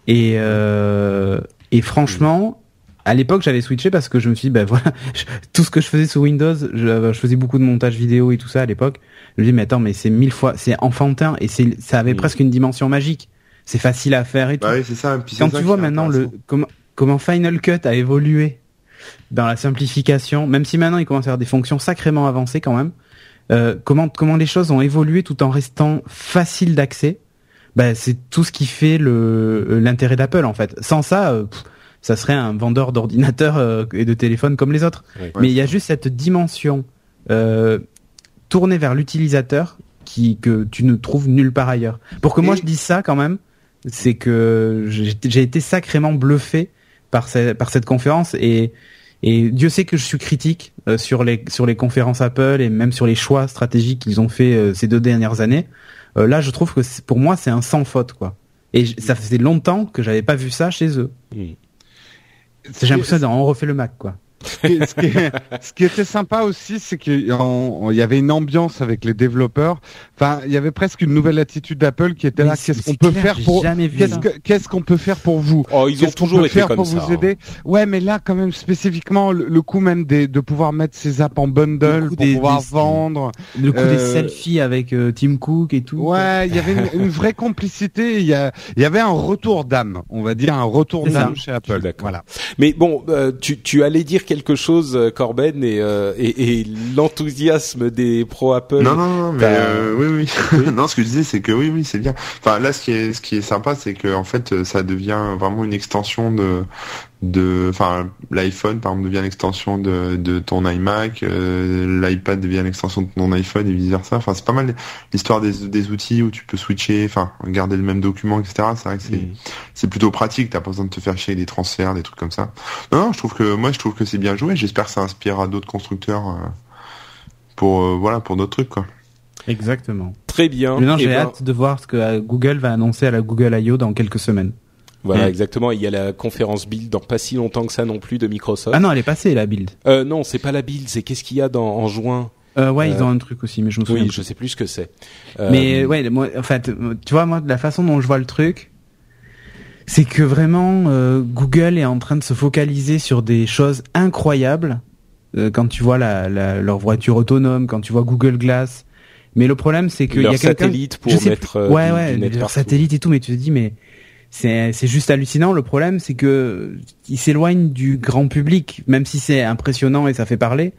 Et euh, et franchement, à l'époque j'avais switché parce que je me suis dit, ben voilà, je- tout ce que je faisais sous Windows, je, je faisais beaucoup de montage vidéo et tout ça à l'époque. Je me dis, mais attends, mais c'est mille fois, c'est enfantin et c'est, ça avait Mm. presque une dimension magique. C'est facile à faire et tout Bah oui, c'est ça. quand tu vois maintenant le comment comment Final Cut a évolué dans la simplification, même si maintenant il commence à avoir des fonctions sacrément avancées quand même, euh, comment comment les choses ont évolué tout en restant facile d'accès, bah, c'est tout ce qui fait le euh, l'intérêt d'Apple en fait. Sans ça, euh, pff, ça serait un vendeur d'ordinateurs euh, et de téléphones comme les autres. Ouais. Mais il y a juste cette dimension euh, tournée vers l'utilisateur qui que tu ne trouves nulle part ailleurs. Pour que moi je dise ça quand même, c'est que j'ai j'ai été sacrément bluffé par, ce- par cette conférence et, et Dieu sait que je suis critique euh, sur les sur les conférences Apple et même sur les choix stratégiques qu'ils ont fait euh, ces deux dernières années. Euh, là, je trouve que c'est- pour moi c'est un sans faute quoi. Et ça faisait longtemps que j'avais pas vu ça chez eux. J'ai l'impression d'avoir refait le Mac quoi. Ce, qui, ce qui- ce qui était sympa aussi, c'est qu'il y avait une ambiance avec les développeurs. Enfin, il y avait presque une nouvelle attitude d'Apple qui était Mais là. Qu'est-ce qu'on peut clair, faire pour Qu'est-ce qu'on peut faire pour vous Oh, ils ont Qu'est-ce qu'on toujours peut été faire comme pour ça. vous hein. aider Ouais, mais là, quand même, spécifiquement, le, le coup même des, de pouvoir mettre ces apps en Le bundle pour des- pouvoir des- vendre. Le coup des Euh, selfies avec euh, Tim Cook et tout. Ouais, il y avait une, une vraie complicité. Il y, a, il y avait un retour d'âme, on va dire un retour d'âme chez Apple. D'accord. Voilà. Mais bon, euh, tu, tu allais dire quelque chose, euh, Corben, et, euh, et, et l'enthousiasme des pro Apple. Non, non, non, mais T'as- euh, oui, oui. non, ce que je disais, c'est que oui, oui, c'est bien. Enfin, là, ce qui est, ce qui est sympa, c'est que en fait, euh, ça devient vraiment une extension de, de, enfin, l'iPhone, par exemple, devient l'extension de, de ton iMac, euh, l'iPad devient l'extension de ton iPhone et vice versa. Enfin, c'est pas mal l'histoire des, des outils où tu peux switcher, enfin, garder le même document, etc. C'est vrai que c'est, c'est plutôt pratique. T'as pas besoin de te faire chier des transferts, des trucs comme ça. Non, non, je trouve que moi, je trouve que c'est bien joué. J'espère que ça inspirera d'autres constructeurs euh, pour, euh, voilà, pour d'autres trucs, quoi. Exactement. Très bien. Maintenant, Eh j'ai ben, hâte de voir ce que euh, Google va annoncer à la Google I.O. dans quelques semaines. Voilà, Mm. exactement. Il y a la conférence Build dans pas si longtemps que ça non plus de Microsoft. Ah non, elle est passée la build. Euh, non, c'est pas la Build, c'est qu'est-ce qu'il y a dans, en juin. Euh, ouais, Euh, ils ont un truc aussi, mais je me souviens. Oui, plus. je sais plus ce que c'est. Euh, Mais ouais, moi, en fait, euh, tu vois, moi, de la façon dont je vois le truc, c'est que vraiment euh, Google est en train de se focaliser sur des choses incroyables. Euh, quand tu vois la, la- leur voiture autonome, quand tu vois Google Glass. Mais le problème, c'est qu'il y a quelqu'un. satellite pour mettre plus- euh, ouais, du- ouais, du net leur satellite et tout, mais tu te dis, mais c'est c'est juste hallucinant. Le problème, c'est que ils s'éloignent du grand public, même si c'est impressionnant et ça fait parler.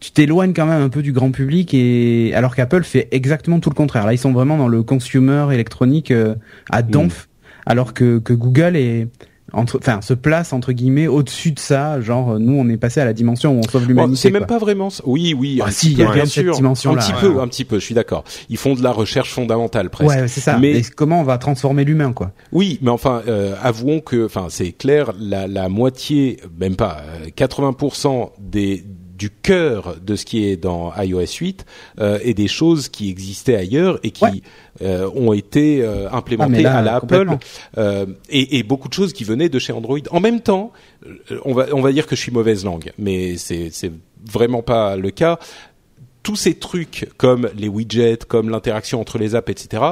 Tu t'éloignes quand même un peu du grand public et alors qu'Apple fait exactement tout le contraire. Là, ils sont vraiment dans le consumer électronique euh, à donf, alors que que Google est entre, enfin, se place entre guillemets au-dessus de ça. Genre, euh, nous, on est passé à la dimension où on sauve Bon, l'humanité. c'est même pas vraiment ça. Oui, oui, Ah, un si, petit il y a peu, bien bien cette sûr. dimension-là, Un petit ouais. peu, un petit peu, je suis d'accord. Ils font de la recherche fondamentale presque. Ouais, c'est ça. Mais- Mais comment on va transformer l'humain, quoi? Oui, mais enfin, euh, avouons que, enfin, c'est clair, la, la moitié, même pas, euh, 80% des du cœur de ce qui est dans iOS 8 euh, est des choses qui existaient ailleurs et qui Ouais. euh, ont été euh, Ah, implémentées là, à la Apple euh, et, et beaucoup de choses qui venaient de chez Android. En même temps, euh, on va on va dire que je suis mauvaise langue, mais c'est c'est vraiment pas le cas. Tous ces trucs comme les widgets, comme l'interaction entre les apps, etc.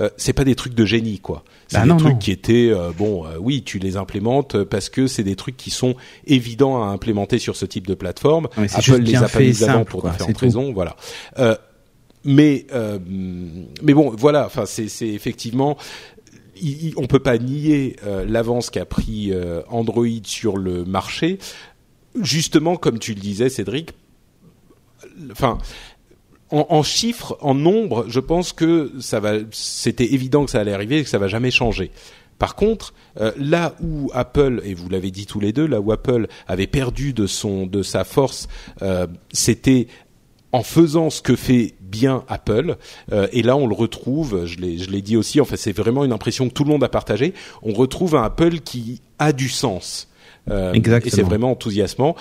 Euh, c'est pas des trucs de génie, quoi. C'est Bah des non, trucs non. qui étaient euh, bon, euh, oui, tu les implémentes parce que c'est des trucs qui sont évidents à implémenter sur ce type de plateforme. Ouais, Apple les a pas mis avant pour quoi, différentes raisons, voilà. Euh, mais euh, mais bon, voilà. Enfin, c'est c'est effectivement il- il- on peut pas nier euh, l'avance qu'a pris euh, Android sur le marché. Justement, comme tu le disais, Cédric. Enfin, en, en chiffres, en nombre, je pense que ça va. C'était évident que ça allait arriver et que ça va jamais changer. Par contre, euh, là où Apple et vous l'avez dit tous les deux, là où Apple avait perdu de son de sa force, euh, c'était en faisant ce que fait bien Apple. Euh, et là, on le retrouve. Je l'ai je l'ai dit aussi. Enfin, c'est vraiment une impression que tout le monde a partagée. On retrouve un Apple qui a du sens. Euh, Exactement. Et c'est vraiment enthousiasmant.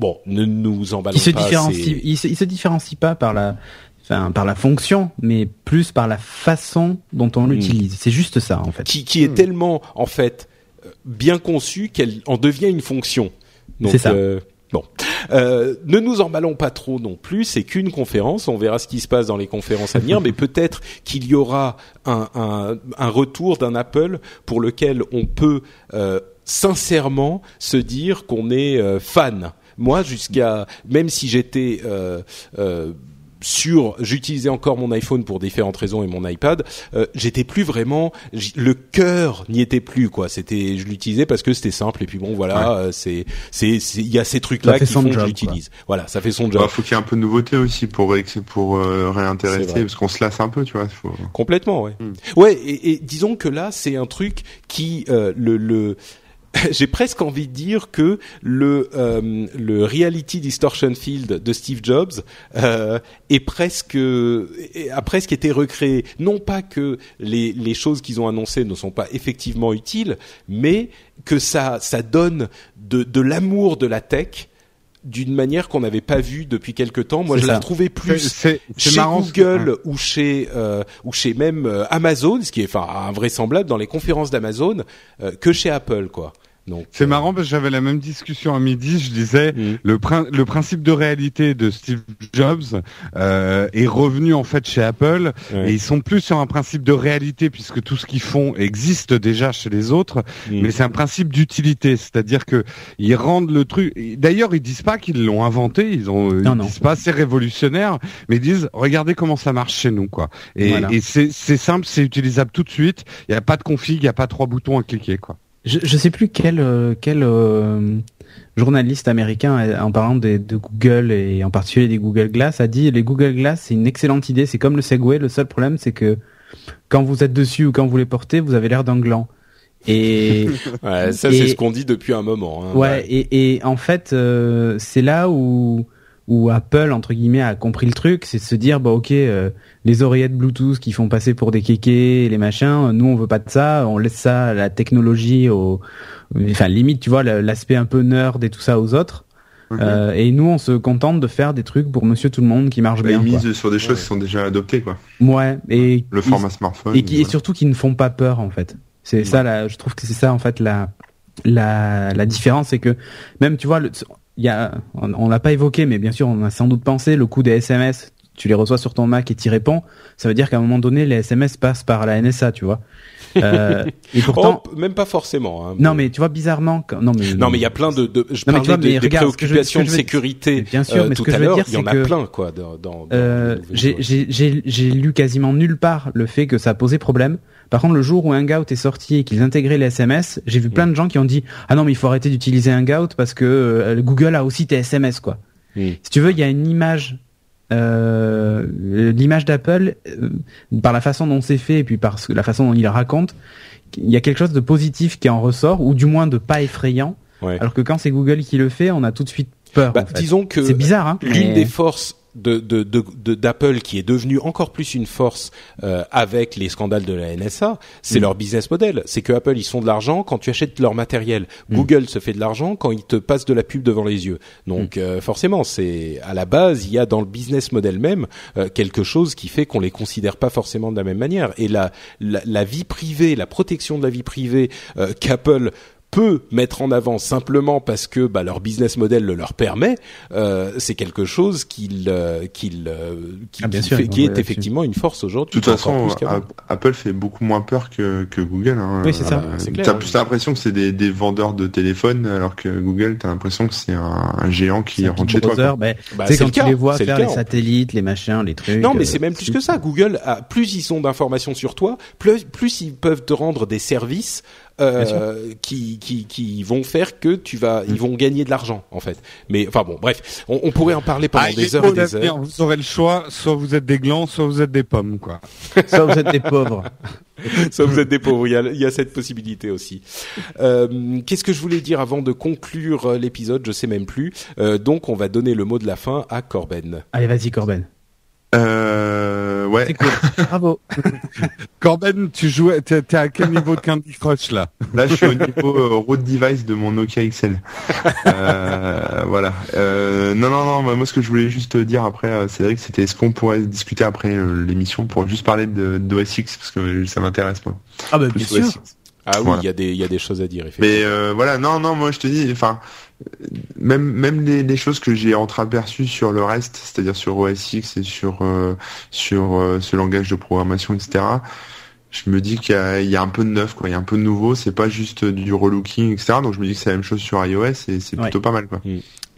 Bon, ne nous emballons il se pas. différencie, il se, il se différencie pas par la, enfin, par la fonction, mais plus par la façon dont on l'utilise. C'est juste ça, en fait. qui, qui est tellement en fait bien conçue qu'elle en devient une fonction. Donc, C'est ça. euh, Bon, euh, ne nous emballons pas trop non plus. C'est qu'une conférence. On verra ce qui se passe dans les conférences à venir, mais peut-être qu'il y aura un, un, un retour d'un Apple pour lequel on peut euh, sincèrement se dire qu'on est euh, fan. Moi, jusqu'à même si j'étais euh, euh, sur, j'utilisais encore mon iPhone pour différentes raisons et mon iPad. Euh, j'étais plus vraiment, le cœur n'y était plus quoi. C'était, je l'utilisais parce que c'était simple et puis bon voilà, euh, c'est, c'est, c'est- il y a ces trucs là qui font que job, je l'utilise. Voilà, ça fait son job Bah, faut qu'il y ait un peu de nouveauté aussi pour pour euh, réintéresser parce qu'on se lasse un peu, tu vois. Faut... Complètement, ouais. Mm. Ouais, et, et disons que là, c'est un truc qui euh, le, le j'ai presque envie de dire que le euh, le reality distortion field de Steve Jobs euh, est presque est- a presque été recréé. Non pas que les les choses qu'ils ont annoncées ne sont pas effectivement utiles, mais que ça ça donne de de l'amour de la tech d'une manière qu'on n'avait pas vue depuis quelque temps. Moi, je ça. la trouvais plus c'est chez marrant. Google ou chez euh, ou chez même euh, Amazon, ce qui est enfin invraisemblable dans les conférences d'Amazon, euh, que chez Apple, quoi. C'est marrant parce que j'avais la même discussion à midi. Je disais Mm. le, prin- le principe de réalité de Steve Jobs euh, est revenu en fait chez Apple Ouais. et ils sont plus sur un principe de réalité puisque tout ce qu'ils font existe déjà chez les autres, Mm. mais c'est un principe d'utilité, c'est-à-dire que ils rendent le truc. D'ailleurs, ils disent pas qu'ils l'ont inventé, ils ont ils non. disent pas c'est révolutionnaire, mais ils disent regardez comment ça marche chez nous quoi. Et, Voilà. et c'est simple, c'est utilisable tout de suite. Il y a pas de config, il y a pas trois boutons à cliquer quoi. Je, je sais plus quel euh, quel euh, journaliste américain euh, en parlant des- de Google et en particulier des Google Glass a dit les Google Glass c'est une excellente idée, c'est comme le Segway, le seul problème c'est que quand vous êtes dessus ou quand vous les portez, vous avez l'air d'un gland. Et ouais, ça Et- c'est ce qu'on dit depuis un moment. hein. ouais, et, et en fait euh, c'est là où où Apple entre guillemets a compris le truc, c'est de se dire bah ok euh, les oreillettes Bluetooth qui font passer pour des kékés, les machins, nous on veut pas de ça, on laisse ça à la technologie au enfin limite tu vois l'aspect un peu nerd et tout ça aux autres. Euh, et nous on se contente de faire des trucs pour monsieur tout le monde qui marchent Bah, bien ils misent sur des choses Ouais. qui sont déjà adoptées, quoi. Ouais, et Le format smartphone. et qui et surtout qui ne font pas peur en fait. C'est ça là, je trouve que c'est ça en fait la la la différence c'est que même tu vois le il y a on, on l'a pas évoqué mais bien sûr on a sans doute pensé le coup des SMS, tu les reçois sur ton Mac et t'y réponds, ça veut dire qu'à un moment donné les SMS passent par la NSA, tu vois. Euh, et pourtant Oh, même pas forcément. hein. non mais tu vois bizarrement quand- non mais Non, mais il y a plein de. de je Non, parlais vois, des regarde, je- préoccupations de sécurité Bien sûr, euh, mais ce tout que à je veux l'heure. Il y en a que- plein, quoi. Dans, dans, Euh, j'ai- lu quasiment nulle part le fait que ça posait problème. Par contre, le jour où Hangout est sorti et qu'ils intégraient les SMS, j'ai vu plein de gens qui ont dit ah non mais il faut arrêter d'utiliser Hangout parce que euh, Google a aussi tes SMS quoi. Mm. Si tu veux, il y a une image, euh, l'image d'Apple euh, par la façon dont c'est fait et puis par la façon dont il raconte, il y a quelque chose de positif qui en ressort ou du moins de pas effrayant. Ouais. Alors que quand c'est Google qui le fait, on a tout de suite peur. Bah, en fait. disons que C'est bizarre, hein. l'une mais- des forces de de de- de- d'Apple qui est devenue encore plus une force euh, avec les scandales de la NSA, c'est Mm. leur business model. C'est que Apple ils font de l'argent quand tu achètes leur matériel. Mm. Google se fait de l'argent quand ils te passent de la pub devant les yeux. Donc Mm. euh, forcément, c'est à la base il y a dans le business model même euh, quelque chose qui fait qu'on les considère pas forcément de la même manière. Et la la, la vie privée, la protection de la vie privée euh, qu'Apple peut mettre en avant simplement parce que bah, leur business model le leur permet, euh, c'est quelque chose qu'il euh, qu'il euh, qui, Ah, qui sûr, fait- qui est effectivement une force De aujourd'hui. toute encore façon, Apple fait beaucoup moins peur que, que Google. Hein. Oui, c'est ça. Euh, C'est clair, T'as plus l'impression que c'est des, des vendeurs de téléphones, alors que Google, t'as l'impression que c'est un, un géant qui rentre chez toi. Brother, quoi. ben, Bah, c'est quand le tu cas, les vois le faire cas, les satellites, les machins, les trucs. Non, mais euh, c'est même plus que ça. Google, a, plus ils ont d'informations sur toi, plus, plus ils peuvent te rendre des services euh, qui, qui, qui vont faire que tu vas, ils vont gagner de l'argent en fait. Mais enfin bon, bref, on, on pourrait en parler pendant Ah, des heures et des heures. Vous aurez le choix, soit vous êtes des glands, soit vous êtes des pommes, quoi. Ça, vous êtes des pauvres. Ça, vous êtes des pauvres. Il y a, il y a cette possibilité aussi. Euh, Qu'est-ce que je voulais dire avant de conclure euh, l'épisode? Je sais même plus. Euh, donc, on va donner le mot de la fin à Corben. Allez, vas-y, Corben. Euh, ouais. C'est cool. Bravo. Corben, tu jouais, t'es t'es à quel niveau de Candy Crush là? Là, je suis au niveau euh, road device de mon Nokia XL. Euh, voilà. Euh, non, non, non. Moi, ce que je voulais juste dire après, euh, Cédric, c'était est-ce qu'on pourrait discuter après euh, l'émission pour juste parler de d'OS X parce que ça m'intéresse moi. Ah bah Plus bien sûr. OS X. Ah oui, il Voilà. y a des il y a des choses à dire effectivement. Mais euh, voilà, non, non, moi je te dis, enfin, euh, même même les, les choses que j'ai entreaperçues sur le reste, c'est-à-dire sur OS X et sur euh, sur euh, ce langage de programmation, etc. Je me dis qu'il y a, il y a un peu de neuf, quoi. Il y a un peu de nouveau. C'est pas juste du relooking, etc. Donc je me dis que c'est la même chose sur iOS et c'est Ouais. plutôt pas mal, quoi.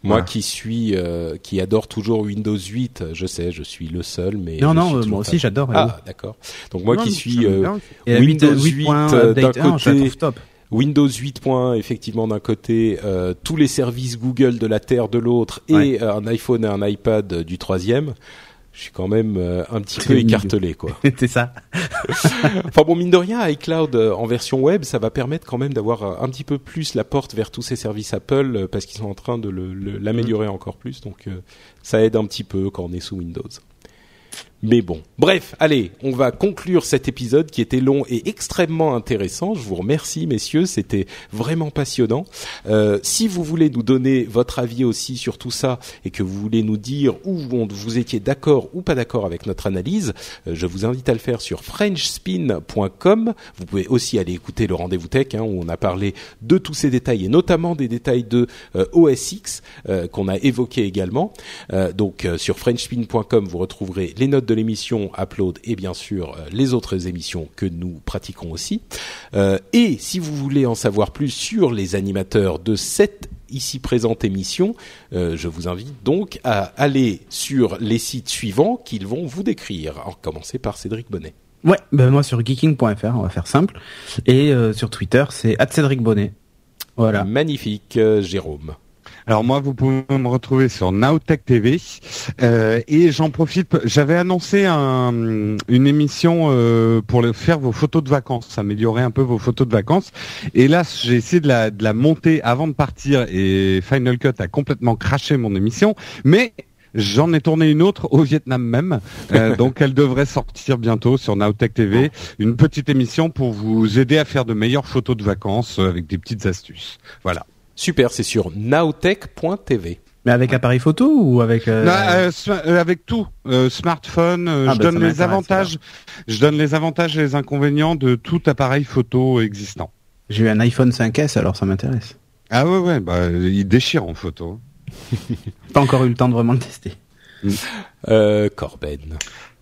Moi Voilà. qui suis euh, qui adore toujours Windows 8, je sais, je suis le seul mais Non, non, euh, moi aussi j'adore. Ah, d'accord. Donc moi Non, qui suis euh, Windows 8, 8, 8.1 euh, d'un 1, je la côté, trouve top. Windows 8. point, effectivement d'un côté, euh, tous les services Google de la Terre de l'autre et Ouais. euh, un iPhone et un iPad euh, du troisième. Je suis quand même un petit peu écartelé quoi. c'est ça. Enfin bon, mine de rien, iCloud en version web, ça va permettre quand même d'avoir un petit peu plus la porte vers tous ces services Apple parce qu'ils sont en train de l'améliorer encore plus. Donc ça aide un petit peu quand on est sous Windows. Mais bon, bref, allez, on va conclure cet épisode qui était long et extrêmement intéressant. Je vous remercie, messieurs, c'était vraiment passionnant. Euh, si vous voulez nous donner votre avis aussi sur tout ça et que vous voulez nous dire où vous étiez d'accord ou pas d'accord avec notre analyse, euh, je vous invite à le faire sur frenchspin.com. Vous pouvez aussi aller écouter le rendez-vous tech hein, où on a parlé de tous ces détails et notamment des détails de euh, OS X euh, qu'on a évoqué également. Euh, donc sur frenchspin.com vous retrouverez les notes de l'émission, Upload et bien sûr euh, les autres émissions que nous pratiquons aussi. Euh, et si vous voulez en savoir plus sur les animateurs de cette ici présente émission, euh, je vous invite donc à aller sur les sites suivants qu'ils vont vous décrire. En commencer par Cédric Bonnet. Ouais, ben moi sur geeking.fr, on va faire simple. Et euh, sur Twitter, c'est Cédric Bonnet. Voilà. Magnifique, Jérôme. Alors moi, vous pouvez me retrouver sur Nowtech TV euh, et j'en profite. J'avais annoncé un, une émission euh, pour faire vos photos de vacances, améliorer un peu vos photos de vacances. Et là, j'ai essayé de la, de la monter avant de partir et Final Cut a complètement craché mon émission, mais J'en ai tourné une autre au Vietnam même, euh, donc elle devrait sortir bientôt sur Nowtech TV. Une petite émission pour vous aider à faire de meilleures photos de vacances avec des petites astuces. Voilà. Super, c'est sur nowtech.tv. Mais avec appareil photo ou avec... euh, Non, euh, euh, avec tout, euh, smartphone, euh, Ah, je bah, donne les avantages, je donne les avantages et les inconvénients de tout appareil photo existant. J'ai eu un iPhone 5S, alors ça m'intéresse. Ah ouais ouais, bah il déchire en photo. Pas encore eu le temps de vraiment le tester. Euh, Corben.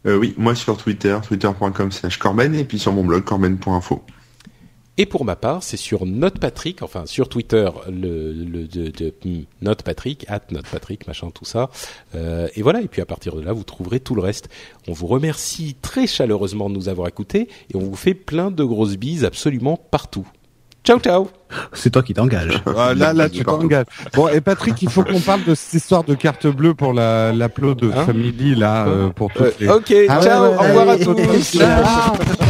Euh, oui, moi sur Twitter, twitter.com slash Corben, et puis sur mon blog, corben.info. Et pour ma part, c'est sur NotePatrick, enfin sur Twitter, le, le de, de, hmm, NotePatrick, at NotePatrick, machin, tout ça. Euh, et voilà, et puis à partir de là, vous trouverez tout le reste. On vous remercie très chaleureusement de nous avoir écoutés et on vous fait plein de grosses bises absolument partout. Ciao, ciao C'est toi qui t'engages. Ah, là là tu t'engages. Bon et Patrick, il faut qu'on parle de cette histoire de carte bleue pour la l'upload de Hein? Family là euh, pour toutes Euh, les. Ok, Ah ciao, ouais, au revoir à tous.